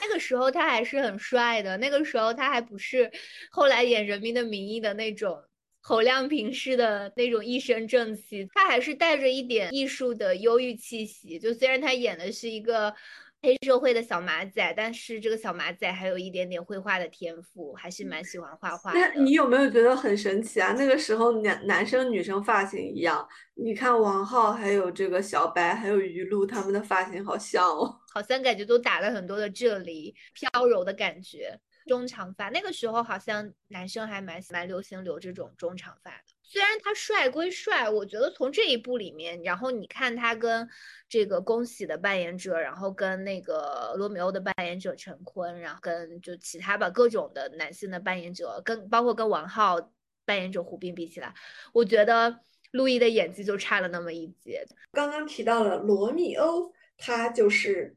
那个时候他还是很帅的，那个时候他还不是后来演《人民的名义》的那种侯亮平式的那种一身正气，他还是带着一点艺术的忧郁气息。就虽然他演的是一个。黑社会的小马仔，但是这个小马仔还有一点点绘画的天赋，还是蛮喜欢画画的。那你有没有觉得很神奇啊？那个时候男男生女生发型一样，你看王浩还有这个小白还有于露他们的发型好像哦，<laughs> 好像感觉都打了很多的啫喱，飘柔的感觉。中长发，那个时候好像男生还蛮蛮流行留这种中长发的。虽然他帅归帅，我觉得从这一部里面，然后你看他跟这个恭喜的扮演者，然后跟那个罗密欧的扮演者陈坤，然后跟就其他吧各种的男性的扮演者，跟包括跟王浩扮演者胡兵比起来，我觉得陆毅的演技就差了那么一截。刚刚提到了罗密欧，他就是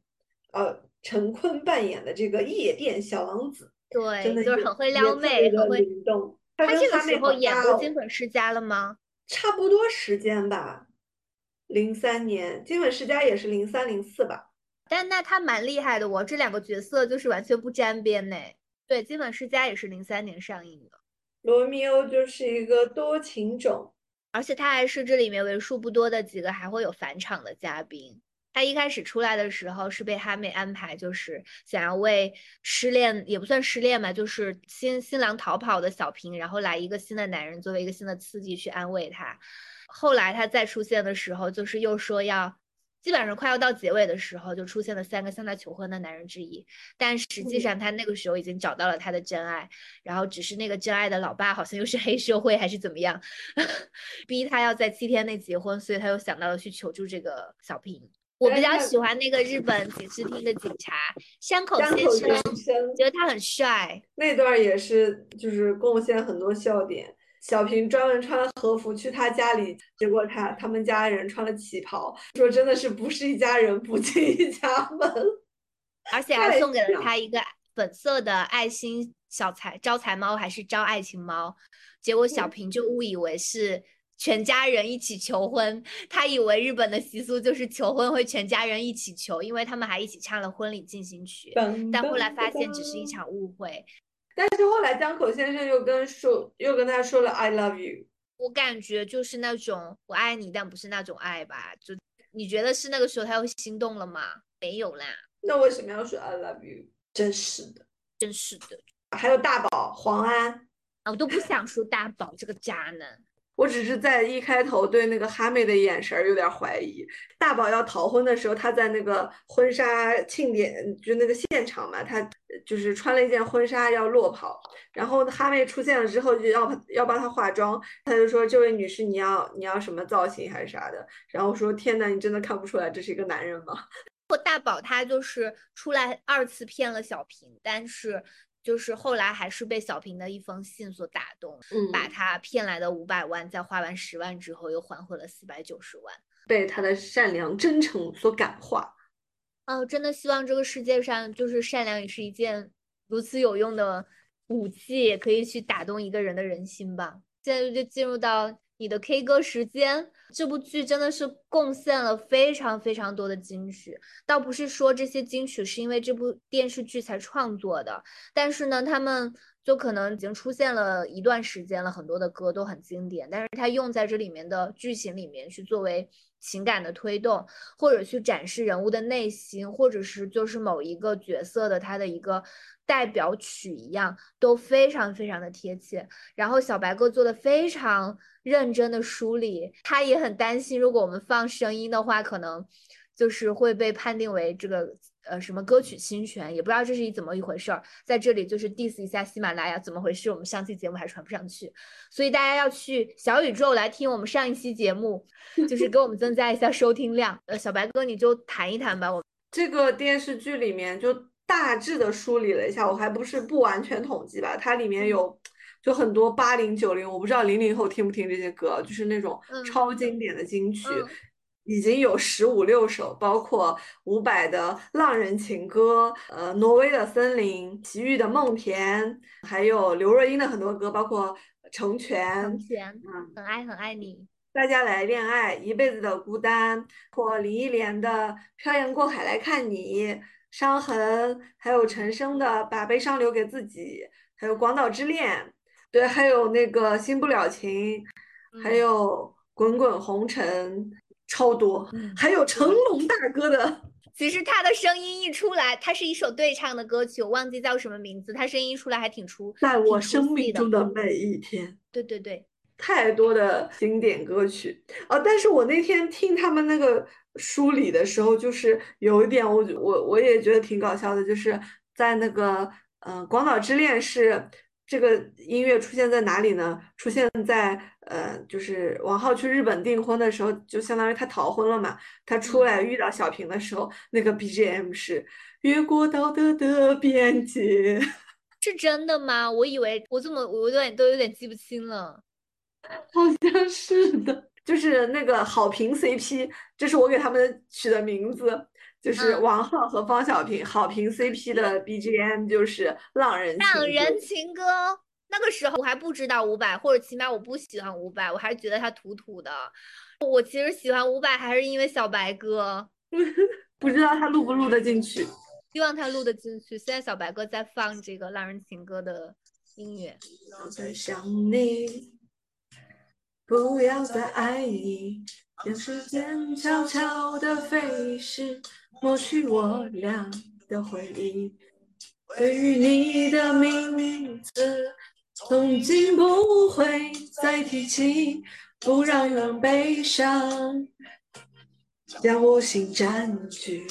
呃陈坤扮演的这个夜店小王子。对，真的就是很会撩妹，很会动。他这个时候演过《金粉世家》了吗？差不多时间吧，零三年，《金粉世家》也是零三零四吧。但那他蛮厉害的哦，这两个角色就是完全不沾边呢。对，《金粉世家》也是零三年上映的。罗密欧就是一个多情种，而且他还是这里面为数不多的几个还会有返场的嘉宾。他一开始出来的时候是被哈妹安排，就是想要为失恋也不算失恋嘛，就是新新郎逃跑的小平，然后来一个新的男人作为一个新的刺激去安慰他。后来他再出现的时候，就是又说要，基本上快要到结尾的时候，就出现了三个向他求婚的男人之一。但实际上他那个时候已经找到了他的真爱，然后只是那个真爱的老爸好像又是黑社会还是怎么样，<laughs> 逼他要在七天内结婚，所以他又想到了去求助这个小平。我比较喜欢那个日本警视厅的警察山口先生，觉得他很帅。那段也是，就是贡献很多笑点。小平专门穿了和服去他家里，结果他他们家人穿了旗袍，说真的是不是一家人不进一家门。而且还送给了他一个粉色的爱心小财招财猫，还是招爱情猫？结果小平就误以为是。全家人一起求婚，他以为日本的习俗就是求婚会全家人一起求，因为他们还一起唱了婚礼进行曲。但后来发现只是一场误会。但是后来江口先生又跟说，又跟他说了 “I love you”。我感觉就是那种我爱你，但不是那种爱吧？就你觉得是那个时候他又心动了吗？没有啦。那为什么要说 “I love you”？真是的，真是的。还有大宝黄安啊，我都不想说大宝这个渣男。我只是在一开头对那个哈妹的眼神有点怀疑。大宝要逃婚的时候，他在那个婚纱庆典就那个现场嘛，他就是穿了一件婚纱要落跑，然后哈妹出现了之后就要要帮他化妆，他就说：“这位女士，你要你要什么造型还是啥的？”然后说：“天呐，你真的看不出来这是一个男人吗？” <laughs> 大宝他就是出来二次骗了小平，但是。就是后来还是被小平的一封信所打动，嗯，把他骗来的五百万，在花完十万之后又还回了四百九十万，被他的善良真诚所感化。哦，真的希望这个世界上就是善良也是一件如此有用的武器，也可以去打动一个人的人心吧。现在就进入到。你的 K 歌时间，这部剧真的是贡献了非常非常多的金曲，倒不是说这些金曲是因为这部电视剧才创作的，但是呢，他们就可能已经出现了一段时间了，很多的歌都很经典，但是它用在这里面的剧情里面去作为情感的推动，或者去展示人物的内心，或者是就是某一个角色的他的一个。代表曲一样都非常非常的贴切，然后小白哥做的非常认真的梳理，他也很担心，如果我们放声音的话，可能就是会被判定为这个呃什么歌曲侵权，也不知道这是一怎么一回事儿，在这里就是 diss 一下喜马拉雅怎么回事，我们上期节目还传不上去，所以大家要去小宇宙来听我们上一期节目，就是给我们增加一下收听量。呃，小白哥你就谈一谈吧，我 <laughs> 这个电视剧里面就。大致的梳理了一下，我还不是不完全统计吧，它里面嗯有就很多八零九零，我不知道零零后听不听这些歌，就是那种嗯超经典的金曲。嗯已经有十五六首，包括伍佰的《浪人情歌》，呃，挪威的森林，齐豫的梦田，还有刘若英的很多歌，包括《成全成》，全，嗯，很爱很爱你。大家来恋爱，一辈子的孤单，或林忆莲的《漂洋过海来看你》，伤痕，还有陈升的《把悲伤留给自己》，还有《广岛之恋》，对，还有那个《新不了情》，还嗯。有《滚滚红尘》，超多，嗯还有成龙大哥的。<laughs> 其实他的声音一出来，他是一首对唱的歌曲，我忘记叫什么名字。他声音一出来还挺出，在我生命中的每一天，对对对，太多的经典歌曲啊！但是我那天听他们那个梳理的时候，就是有一点我觉我我也觉得挺搞笑的，就是在那个嗯、呃广岛之恋》是这个音乐出现在哪里呢？出现在呃，就是王浩去日本订婚的时候，就相当于他逃婚了嘛。他出嗯来遇到小平的时候，那个 BGM 是越过道德的边界。<laughs> 是真的吗？我以为我怎么我有点都有点记不清了。<laughs> 好像是的，就是那个好评 CP，这是我给他们取的名字，就是嗯王浩和方小平。好评 CP 的 BGM 就是《浪人浪人情歌，那个时候我还不知道伍佰，或者起码我不喜欢伍佰，我还是觉得他土土的。我其实喜欢伍佰，还是因为小白哥，<laughs> 不知道他录不录得进去。希望他录得进去。现在小白哥在放这个浪人情歌的音乐，不要再想你，不要再爱你，让时间悄悄地飞逝，抹去我俩的回忆。对于你的名字，从今不会再提起，不让人悲伤将我心占据。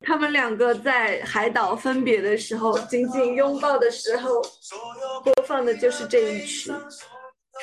他们两个在海岛分别的时候，紧紧拥抱的时候，播放的就是这一曲。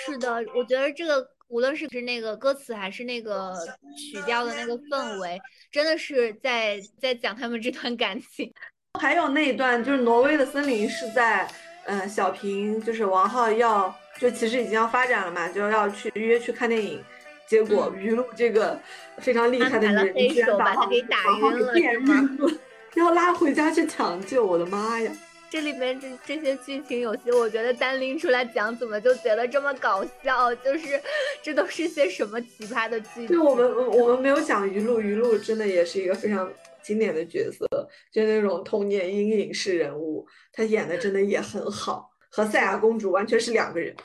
是的，我觉得这个无论是是那个歌词还是那个曲调的那个氛围，真的是在在讲他们这段感情。还有那一段就是挪威的森林是在，呃，小平就是王浩要就其实已经要发展了嘛，就要去约去看电影，结果嗯于露这个非常厉害的女人居然把浩手把他给打晕了给电晕了，要拉回家去抢救，我的妈呀！这里面这这些剧情，有些我觉得单拎出来讲，怎么就觉得这么搞笑？就是这都是些什么奇葩的剧情？对我们我们没有讲于露，于露真的也是一个非常经典的角色，就是那种童年阴影式人物，她演的真的也很好，和赛亚公主完全是两个人。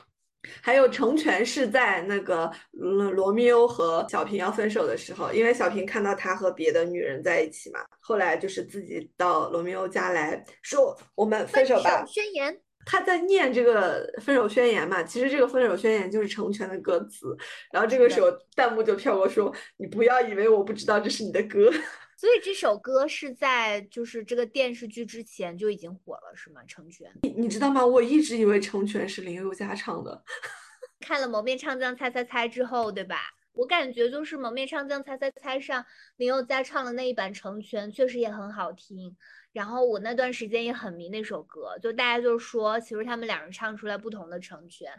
还有成全是在那个嗯罗密欧和小平要分手的时候，因为小平看到他和别的女人在一起嘛，后来就是自己到罗密欧家来说我们分手吧，宣言，他在念这个分手宣言嘛，其实这个分手宣言就是成全的歌词，然后这个时候弹幕就飘过说：“你不要以为我不知道这是你的歌。所以这首歌是在就是这个电视剧之前就已经火了，是吗？成全你”你知道吗？我一直以为成全是林宥嘉唱的。<laughs> 看了《蒙面唱将猜猜猜》之后，对吧？我感觉就是《蒙面唱将猜猜猜》上林宥嘉唱的那一版《成全》确实也很好听。然后我那段时间也很迷那首歌，就大家就说，其实他们两人唱出来不同的成全。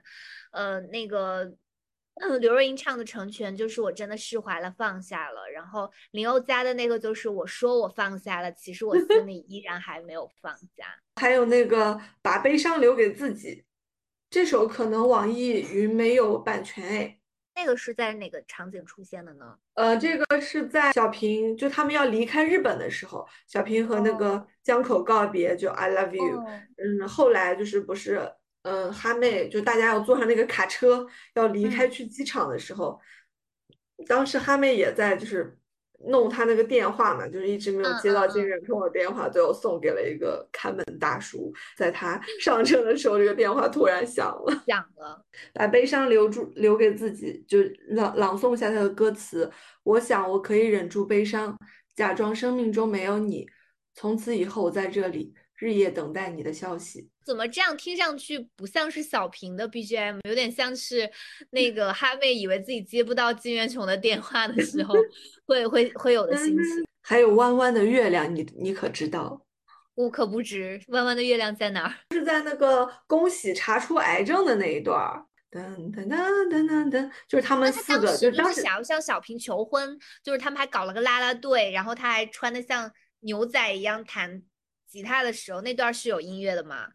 呃，那个嗯刘若英唱的《成全》就是我真的释怀了，放下了。然后林宥嘉的那个就是我说我放下了，其实我心里依然还没有放下。<laughs> 还有那个把悲伤留给自己，这首可能网易云没有版权哎。那个是在哪个场景出现的呢？呃，这个是在小平就他们要离开日本的时候，小平和那哦个江口告别，就 I love you。哦，嗯，后来就是不是，嗯，哈妹就大家要坐上那个卡车要离开嗯去机场的时候，当时哈妹也在就是弄她那个电话嘛，就是一直没有嗯接到嗯嗯金仁通的电话，最后送给了一个看门大叔，在他上车的时候，这个电话突然响了。响了。把悲伤留住，留给自己，就朗朗诵一下他的歌词。我想我可以忍住悲伤，假装生命中没有你。从此以后，我在这里日夜等待你的消息。怎么这样听上去不像是小平的 BGM，有点像是那个哈妹以为自己接不到金元琼的电话的时候 <laughs> 会会会有的心情。<laughs> 还有弯弯的月亮，你你可知道？我可不知弯弯的月亮在哪儿。<laughs> 是在那个恭喜查出癌症的那一段儿，噔噔噔噔噔噔，就是他们四个，时就就是当时想要向小平求婚，就是他们还搞了个啦啦队，然后他还穿的像牛仔一样弹吉他的时候，那段是有音乐的吗？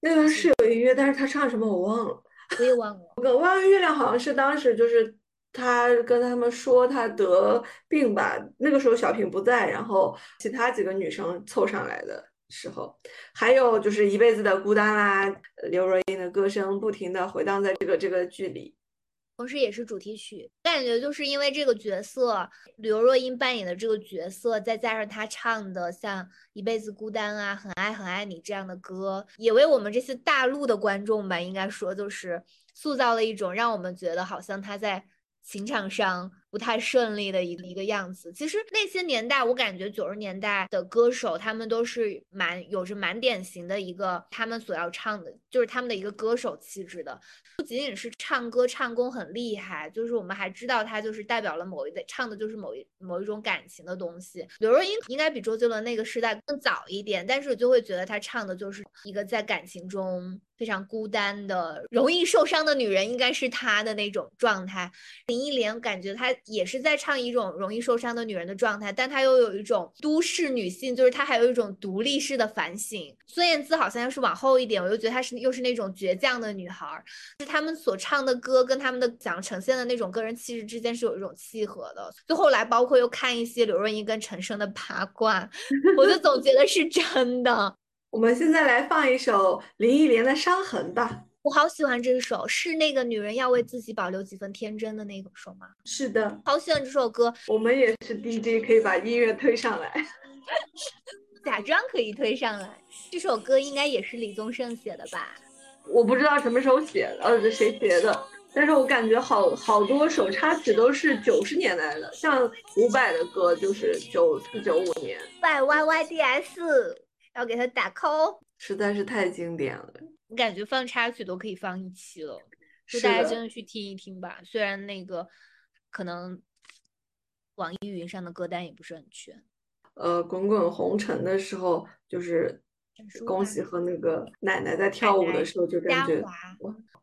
那段是有音乐，但是他唱什么我忘了。我也忘了。个弯弯月亮好像是当时就是他跟他们说他得病吧，那个时候小平不在，然后其他几个女生凑上来的时候，还有就是一辈子的孤单啦，刘若英的歌声不停的回荡在这个这个剧里。同时也是主题曲，感觉就是因为这个角色，刘若英扮演的这个角色，再加上她唱的像《一辈子孤单》啊、《很爱很爱你》这样的歌，也为我们这些大陆的观众吧，应该说就是塑造了一种让我们觉得好像她在情场上不太顺利的一个一个样子。其实那些年代，我感觉九十年代的歌手，他们都是蛮有着蛮典型的一个他们所要唱的，就是他们的一个歌手气质的。不仅仅是唱歌唱功很厉害，就是我们还知道他就是代表了某一类唱的就是某一某一种感情的东西。刘若英应该比周杰伦那个时代更早一点，但是我就会觉得他唱的就是一个在感情中非常孤单的、容易受伤的女人，应该是她的那种状态。林忆莲感觉她也是在唱一种容易受伤的女人的状态，但她又有一种都市女性，就是她还有一种独立式的反省。孙燕姿好像要是往后一点，我又觉得她是又是那种倔强的女孩。是他们所唱的歌跟他们的想呈现的那种个人气质之间是有一种契合的。最后来包括又看一些刘若英跟陈升的八卦，我就总觉得是真的。我们现在来放一首林忆莲的《伤痕》吧。我好喜欢这首，是那个女人要为自己保留几分天真的那个首吗？是的，好喜欢这首歌。我们也是 DJ，可以把音乐推上来，<laughs> 假装可以推上来。这首歌应该也是李宗盛写的吧？我不知道什么时候写的，呃，谁写的？但是我感觉好好多首插曲都是九十年代的，像伍佰的歌就是九四九五年。Y Y Y D S 要给他打 call，实在是太经典了。我感觉放插曲都可以放一期了，就大家真的去听一听吧。虽然那个可能网易云上的歌单也不是很全。呃，滚滚红尘的时候就是。恭喜和那个奶奶在跳舞的时候，就感觉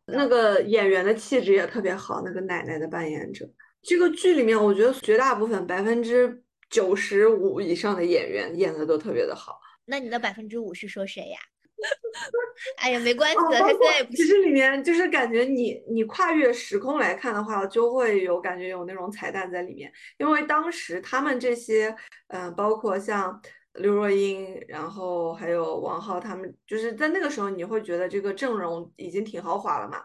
那个演员的气质也特别好。那个奶奶的扮演者，这个剧里面，我觉得绝大部分百分之九十五以上的演员演的都特别的好。那你的百分之五是说谁呀？<laughs> 哎呀，没关系的，他现在也不其实里面就是感觉你你跨越时空来看的话，就会有感觉有那种彩蛋在里面，因为当时他们这些，嗯、呃，包括像。刘若英，然后还有王浩，他们就是在那个时候，你会觉得这个阵容已经挺豪华了嘛。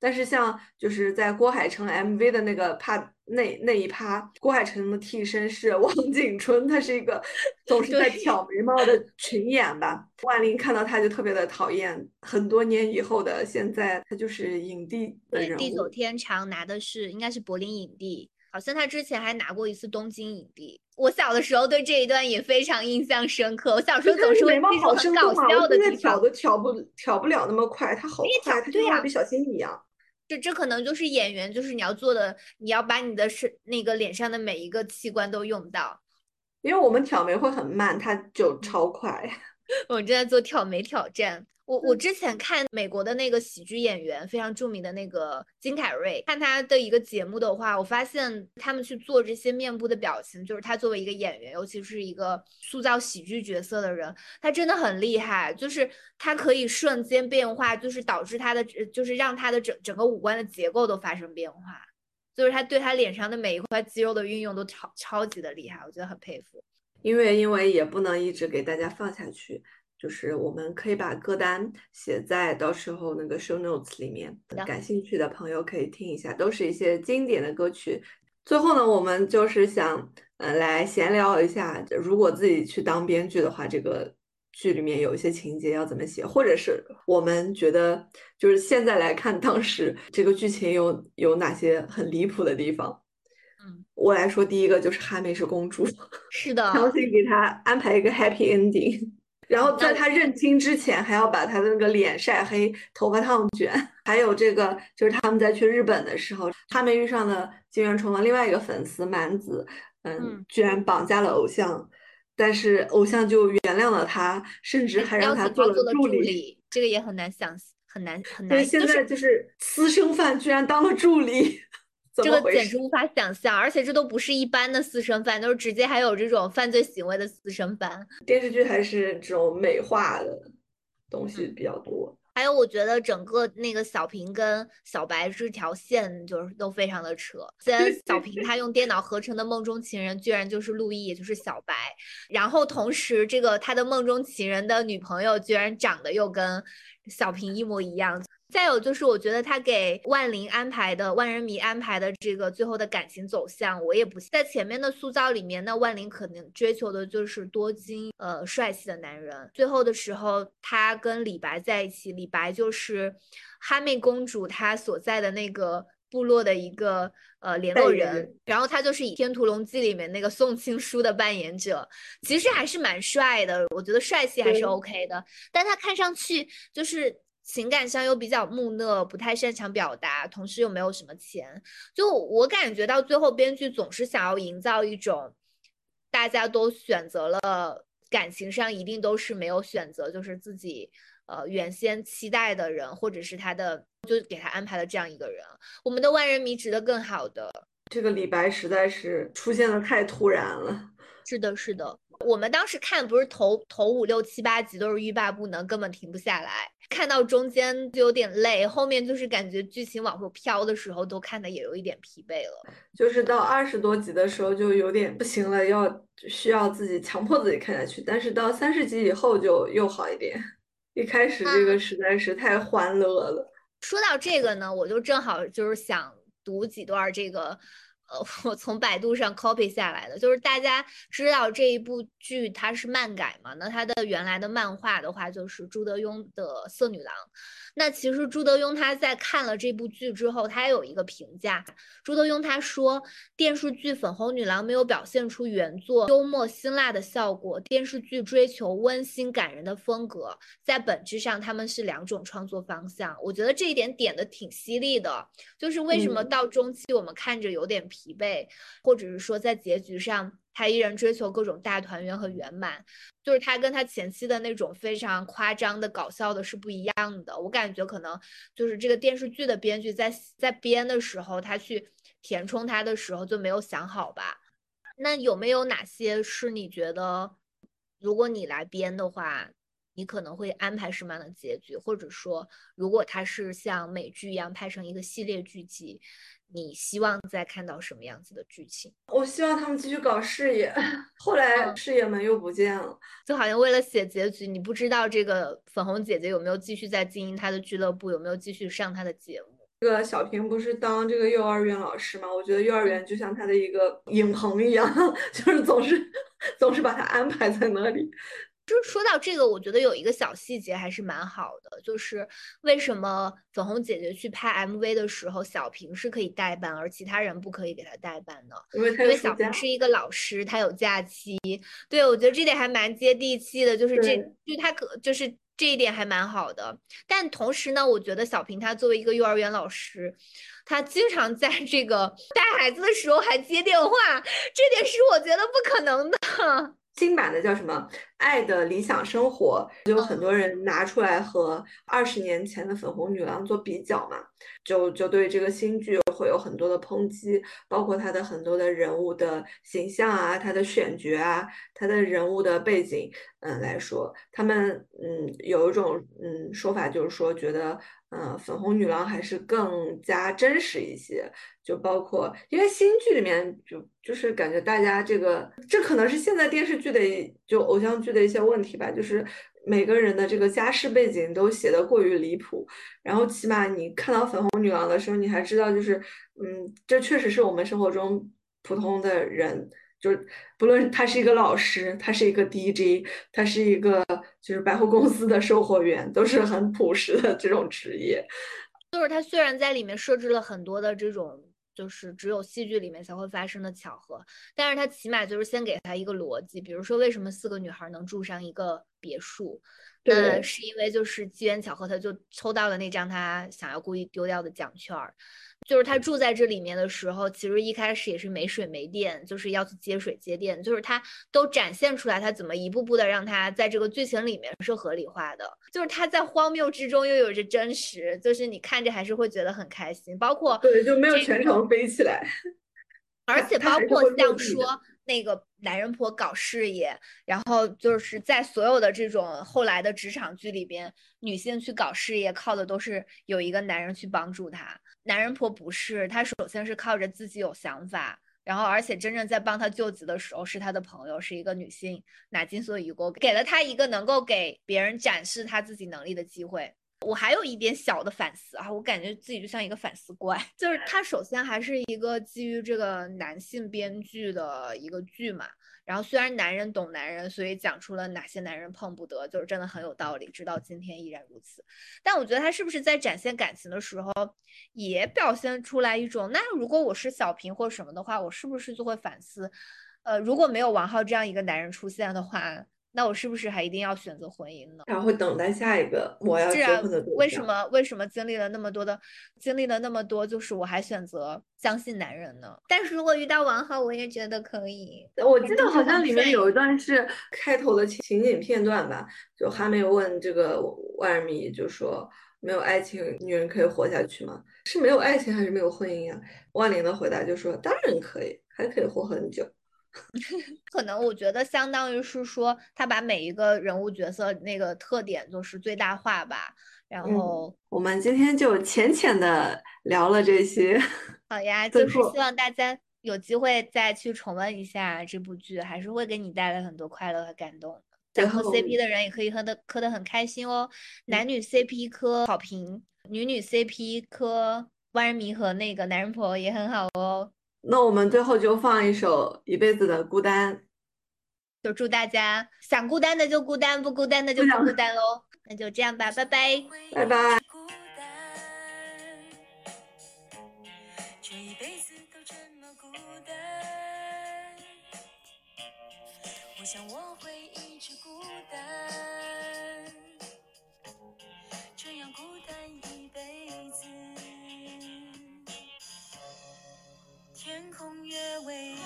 但是像就是在郭海城 MV 的那个趴那那一趴，郭海城的替身是 <laughs> 王景春，他是一个总是在挑眉毛的群演吧。万玲看到他就特别的讨厌。很多年以后的现在，他就是影帝的人物。地久天长拿的是应该是柏林影帝。好像他之前还拿过一次东京影帝。我小的时候对这一段也非常印象深刻。我小时候总是会那种很搞笑的地方。挑都挑不挑不了那么快，他好快，他就像蜡笔小新一样。这这可能就是演员，就是你要做的，你要把你的是那个脸上的每一个器官都用到。因为我们挑眉会很慢，它就超快。<laughs> 我正在做挑眉挑战。我我之前看美国的那个喜剧演员，非常著名的那个金凯瑞，看他的一个节目的话，我发现他们去做这些面部的表情，就是他作为一个演员，尤其是一个塑造喜剧角色的人，他真的很厉害，就是他可以瞬间变化，就是导致他的，就是让他的整整个五官的结构都发生变化，就是他对他脸上的每一块肌肉的运用都超超级的厉害，我觉得很佩服。因为因为也不能一直给大家放下去。就是我们可以把歌单写在到时候那个 show notes 里面，感兴趣的朋友可以听一下，都是一些经典的歌曲。最后呢，我们就是想，呃，来闲聊一下，如果自己去当编剧的话，这个剧里面有一些情节要怎么写，或者是我们觉得，就是现在来看当时这个剧情有有哪些很离谱的地方。嗯，我来说，第一个就是哈妹是公主，是的，强行给她安排一个 happy ending。然后在他认亲之前，还要把他的那个脸晒黑，头发烫卷。还有这个，就是他们在去日本的时候，他们遇上的金元宠的另外一个粉丝蛮子，嗯，居然绑架了偶像但是偶像就原谅了他，甚至还让他做了助助理。这个也很难想，很难很对，难，就是现在就是私生饭居然当了助理，怎这个？简直无法想象，而且这都不是一般的私生饭，都是直接还有这种犯罪行为的私生饭。电视剧还是这种美化的东西嗯比较多。还有，我觉得整个那个小平跟小白这条线就是都非常的扯。虽然小平他用电脑合成的梦中情人居然就是陆毅，也就是小白，然后同时这个他的梦中情人的女朋友居然长得又跟小平一模一样。再有就是，我觉得他给万灵安排的万人迷安排的这个最后的感情走向，我也不在前面的塑造里面，那万灵可能追求的就是多金呃帅气的男人。最后的时候，他跟李白在一起，李白就是哈密公主她所在的那个部落的一个呃联络人然后他就是以《天屠龙记》里面那个宋青书的扮演者，其实还是蛮帅的，我觉得帅气还是 OK 的，但他看上去就是。情感上又比较木讷，不太擅长表达，同时又没有什么钱，就我感觉到最后编剧总是想要营造一种大家都选择了感情上一定都是没有选择，就是自己呃原先期待的人，或者是他的就给他安排了这样一个人。我们的万人迷值得更好的，这个李白实在是出现的太突然了。是的，是的。我们当时看不是头头五六七八集都是欲罢不能，根本停不下来。看到中间就有点累，后面就是感觉剧情往后飘的时候，都看的也有一点疲惫了。就是到二十多集的时候就有点不行了，要需要自己强迫自己看下去。但是到三十集以后就又好一点。一开始这个实在是太欢乐了。说到这个呢，我就正好就是想读几段这个。呃，我从百度上 copy 下来的，就是大家知道这一部剧它是漫改嘛？那它的原来的漫画的话就是朱德庸的《色女郎》。那其实朱德庸他在看了这部剧之后，他有一个评价。朱德庸他说，电视剧《粉红女郎》没有表现出原作幽默辛辣的效果，电视剧追求温馨感人的风格，在本质上他们是两种创作方向。我觉得这一点点的挺犀利的，就是为什么到中期我们看着有点疲惫，或者是说在结局上他依然追求各种大团圆和圆满。就是他跟他前期的那种非常夸张的搞笑的是不一样的，我感觉可能就是这个电视剧的编剧在在编的时候，他去填充他的时候就没有想好吧？那有没有哪些是你觉得，如果你来编的话，你可能会安排什么样的结局？或者说，如果它是像美剧一样拍成一个系列剧集，你希望再看到什么样子的剧情？我希望他们继续搞事业，<laughs> 后来事业们又不见了，就好像为了写结局，你不知道这个粉红姐姐有没有继续在经营她的俱乐部，有没有继续上她的节目。这个小平不是当这个幼儿园老师吗？我觉得幼儿园就像他的一个影棚一样，<laughs> 就是总是总是把他安排在那里。就是说到这个，我觉得有一个小细节还是蛮好的，就是为什么粉红姐姐去拍 MV 的时候，小平是可以代班，而其他人不可以给她代班呢？因为因为小平是一个老师，他有假期。对，我觉得这点还蛮接地气的，就是这就他可就是这一点还蛮好的。但同时呢，我觉得小平他作为一个幼儿园老师，他经常在这个带孩子的时候还接电话，这点是我觉得不可能的。新版的叫什么《爱的理想生活》，就有很多人拿出来和二十年前的《粉红女郎》做比较嘛，就就对这个新剧会有很多的抨击，包括它的很多的人物的形象啊，它的选角啊，它的人物的背景，嗯来说，他们嗯有一种嗯说法就是说觉得。嗯，粉红女郎还是更加真实一些，就包括因为新剧里面就就是感觉大家这个这可能是现在电视剧的就偶像剧的一些问题吧，就是每个人的这个家世背景都写的过于离谱，然后起码你看到粉红女郎的时候，你还知道就是嗯，这确实是我们生活中普通的人。就是不论他是一个老师，他是一个 DJ，他是一个就是百货公司的售货员，都是很朴实的这种职业。就是他虽然在里面设置了很多的这种，就是只有戏剧里面才会发生的巧合，但是他起码就是先给他一个逻辑，比如说为什么四个女孩能住上一个别墅，那对。是因为就是机缘巧合，他就抽到了那张他想要故意丢掉的奖券儿。就是他住在这里面的时候，其实一开始也是没水没电，就是要去接水接电，就是他都展现出来他怎么一步步的让他在这个剧情里面是合理化的，就是他在荒谬之中又有着真实，就是你看着还是会觉得很开心，包括对，就没有全程飞起来，<laughs> 而且包括像说那个男人婆搞事业，然后就是在所有的这种后来的职场剧里边，女性去搞事业靠的都是有一个男人去帮助她。男人婆不是，他首先是靠着自己有想法，然后而且真正在帮他救急的时候是他的朋友，是一个女性，哪金所以过给了他一个能够给别人展示他自己能力的机会。我还有一点小的反思啊，我感觉自己就像一个反思怪，就是他首先还是一个基于这个男性编剧的一个剧嘛，然后虽然男人懂男人，所以讲出了哪些男人碰不得，就是真的很有道理，直到今天依然如此。但我觉得他是不是在展现感情的时候，也表现出来一种，那如果我是小平或什么的话，我是不是就会反思，呃，如果没有王浩这样一个男人出现的话，那我是不是还一定要选择婚姻呢？然后会等待下一个我要结婚的对，为什？么为什么经历了那么多的，经历了那么多，就是我还选择相信男人呢？但是如果遇到王浩，我也觉得可以。我记得好像里面有一段是开头的情情景片段吧，就哈梅问这个万人迷，就说没有爱情，女人可以活下去吗？是没有爱情还是没有婚姻呀？万灵的回答就说当然可以，还可以活很久。<laughs> 可能我觉得相当于是说，他把每一个人物角色那个特点就是最大化吧。然嗯后，我们今天就浅浅的聊了这些，<laughs> 好呀，就是希望大家有机会再去重温一下这部剧，还是会给你带来很多快乐和感动。最想磕后 CP 的人也可以喝的磕的很开心哦。男女 CP 磕好评，女女 CP 磕万人迷和那个男人婆也很好哦。那我们最后就放一首《一辈子的孤单》。就祝大家想孤单的就孤单，不孤单的就不孤单喽。那就这样吧，拜拜。拜拜。孤单，这一辈子都这么孤单。我想我会一直孤单，这样孤单天空越蔚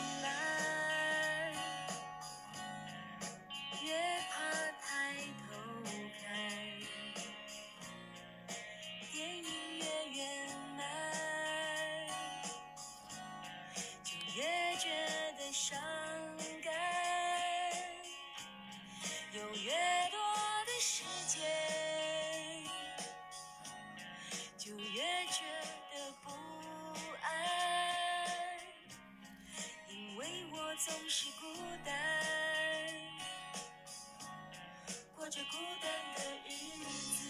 总是孤单过着孤单的日子。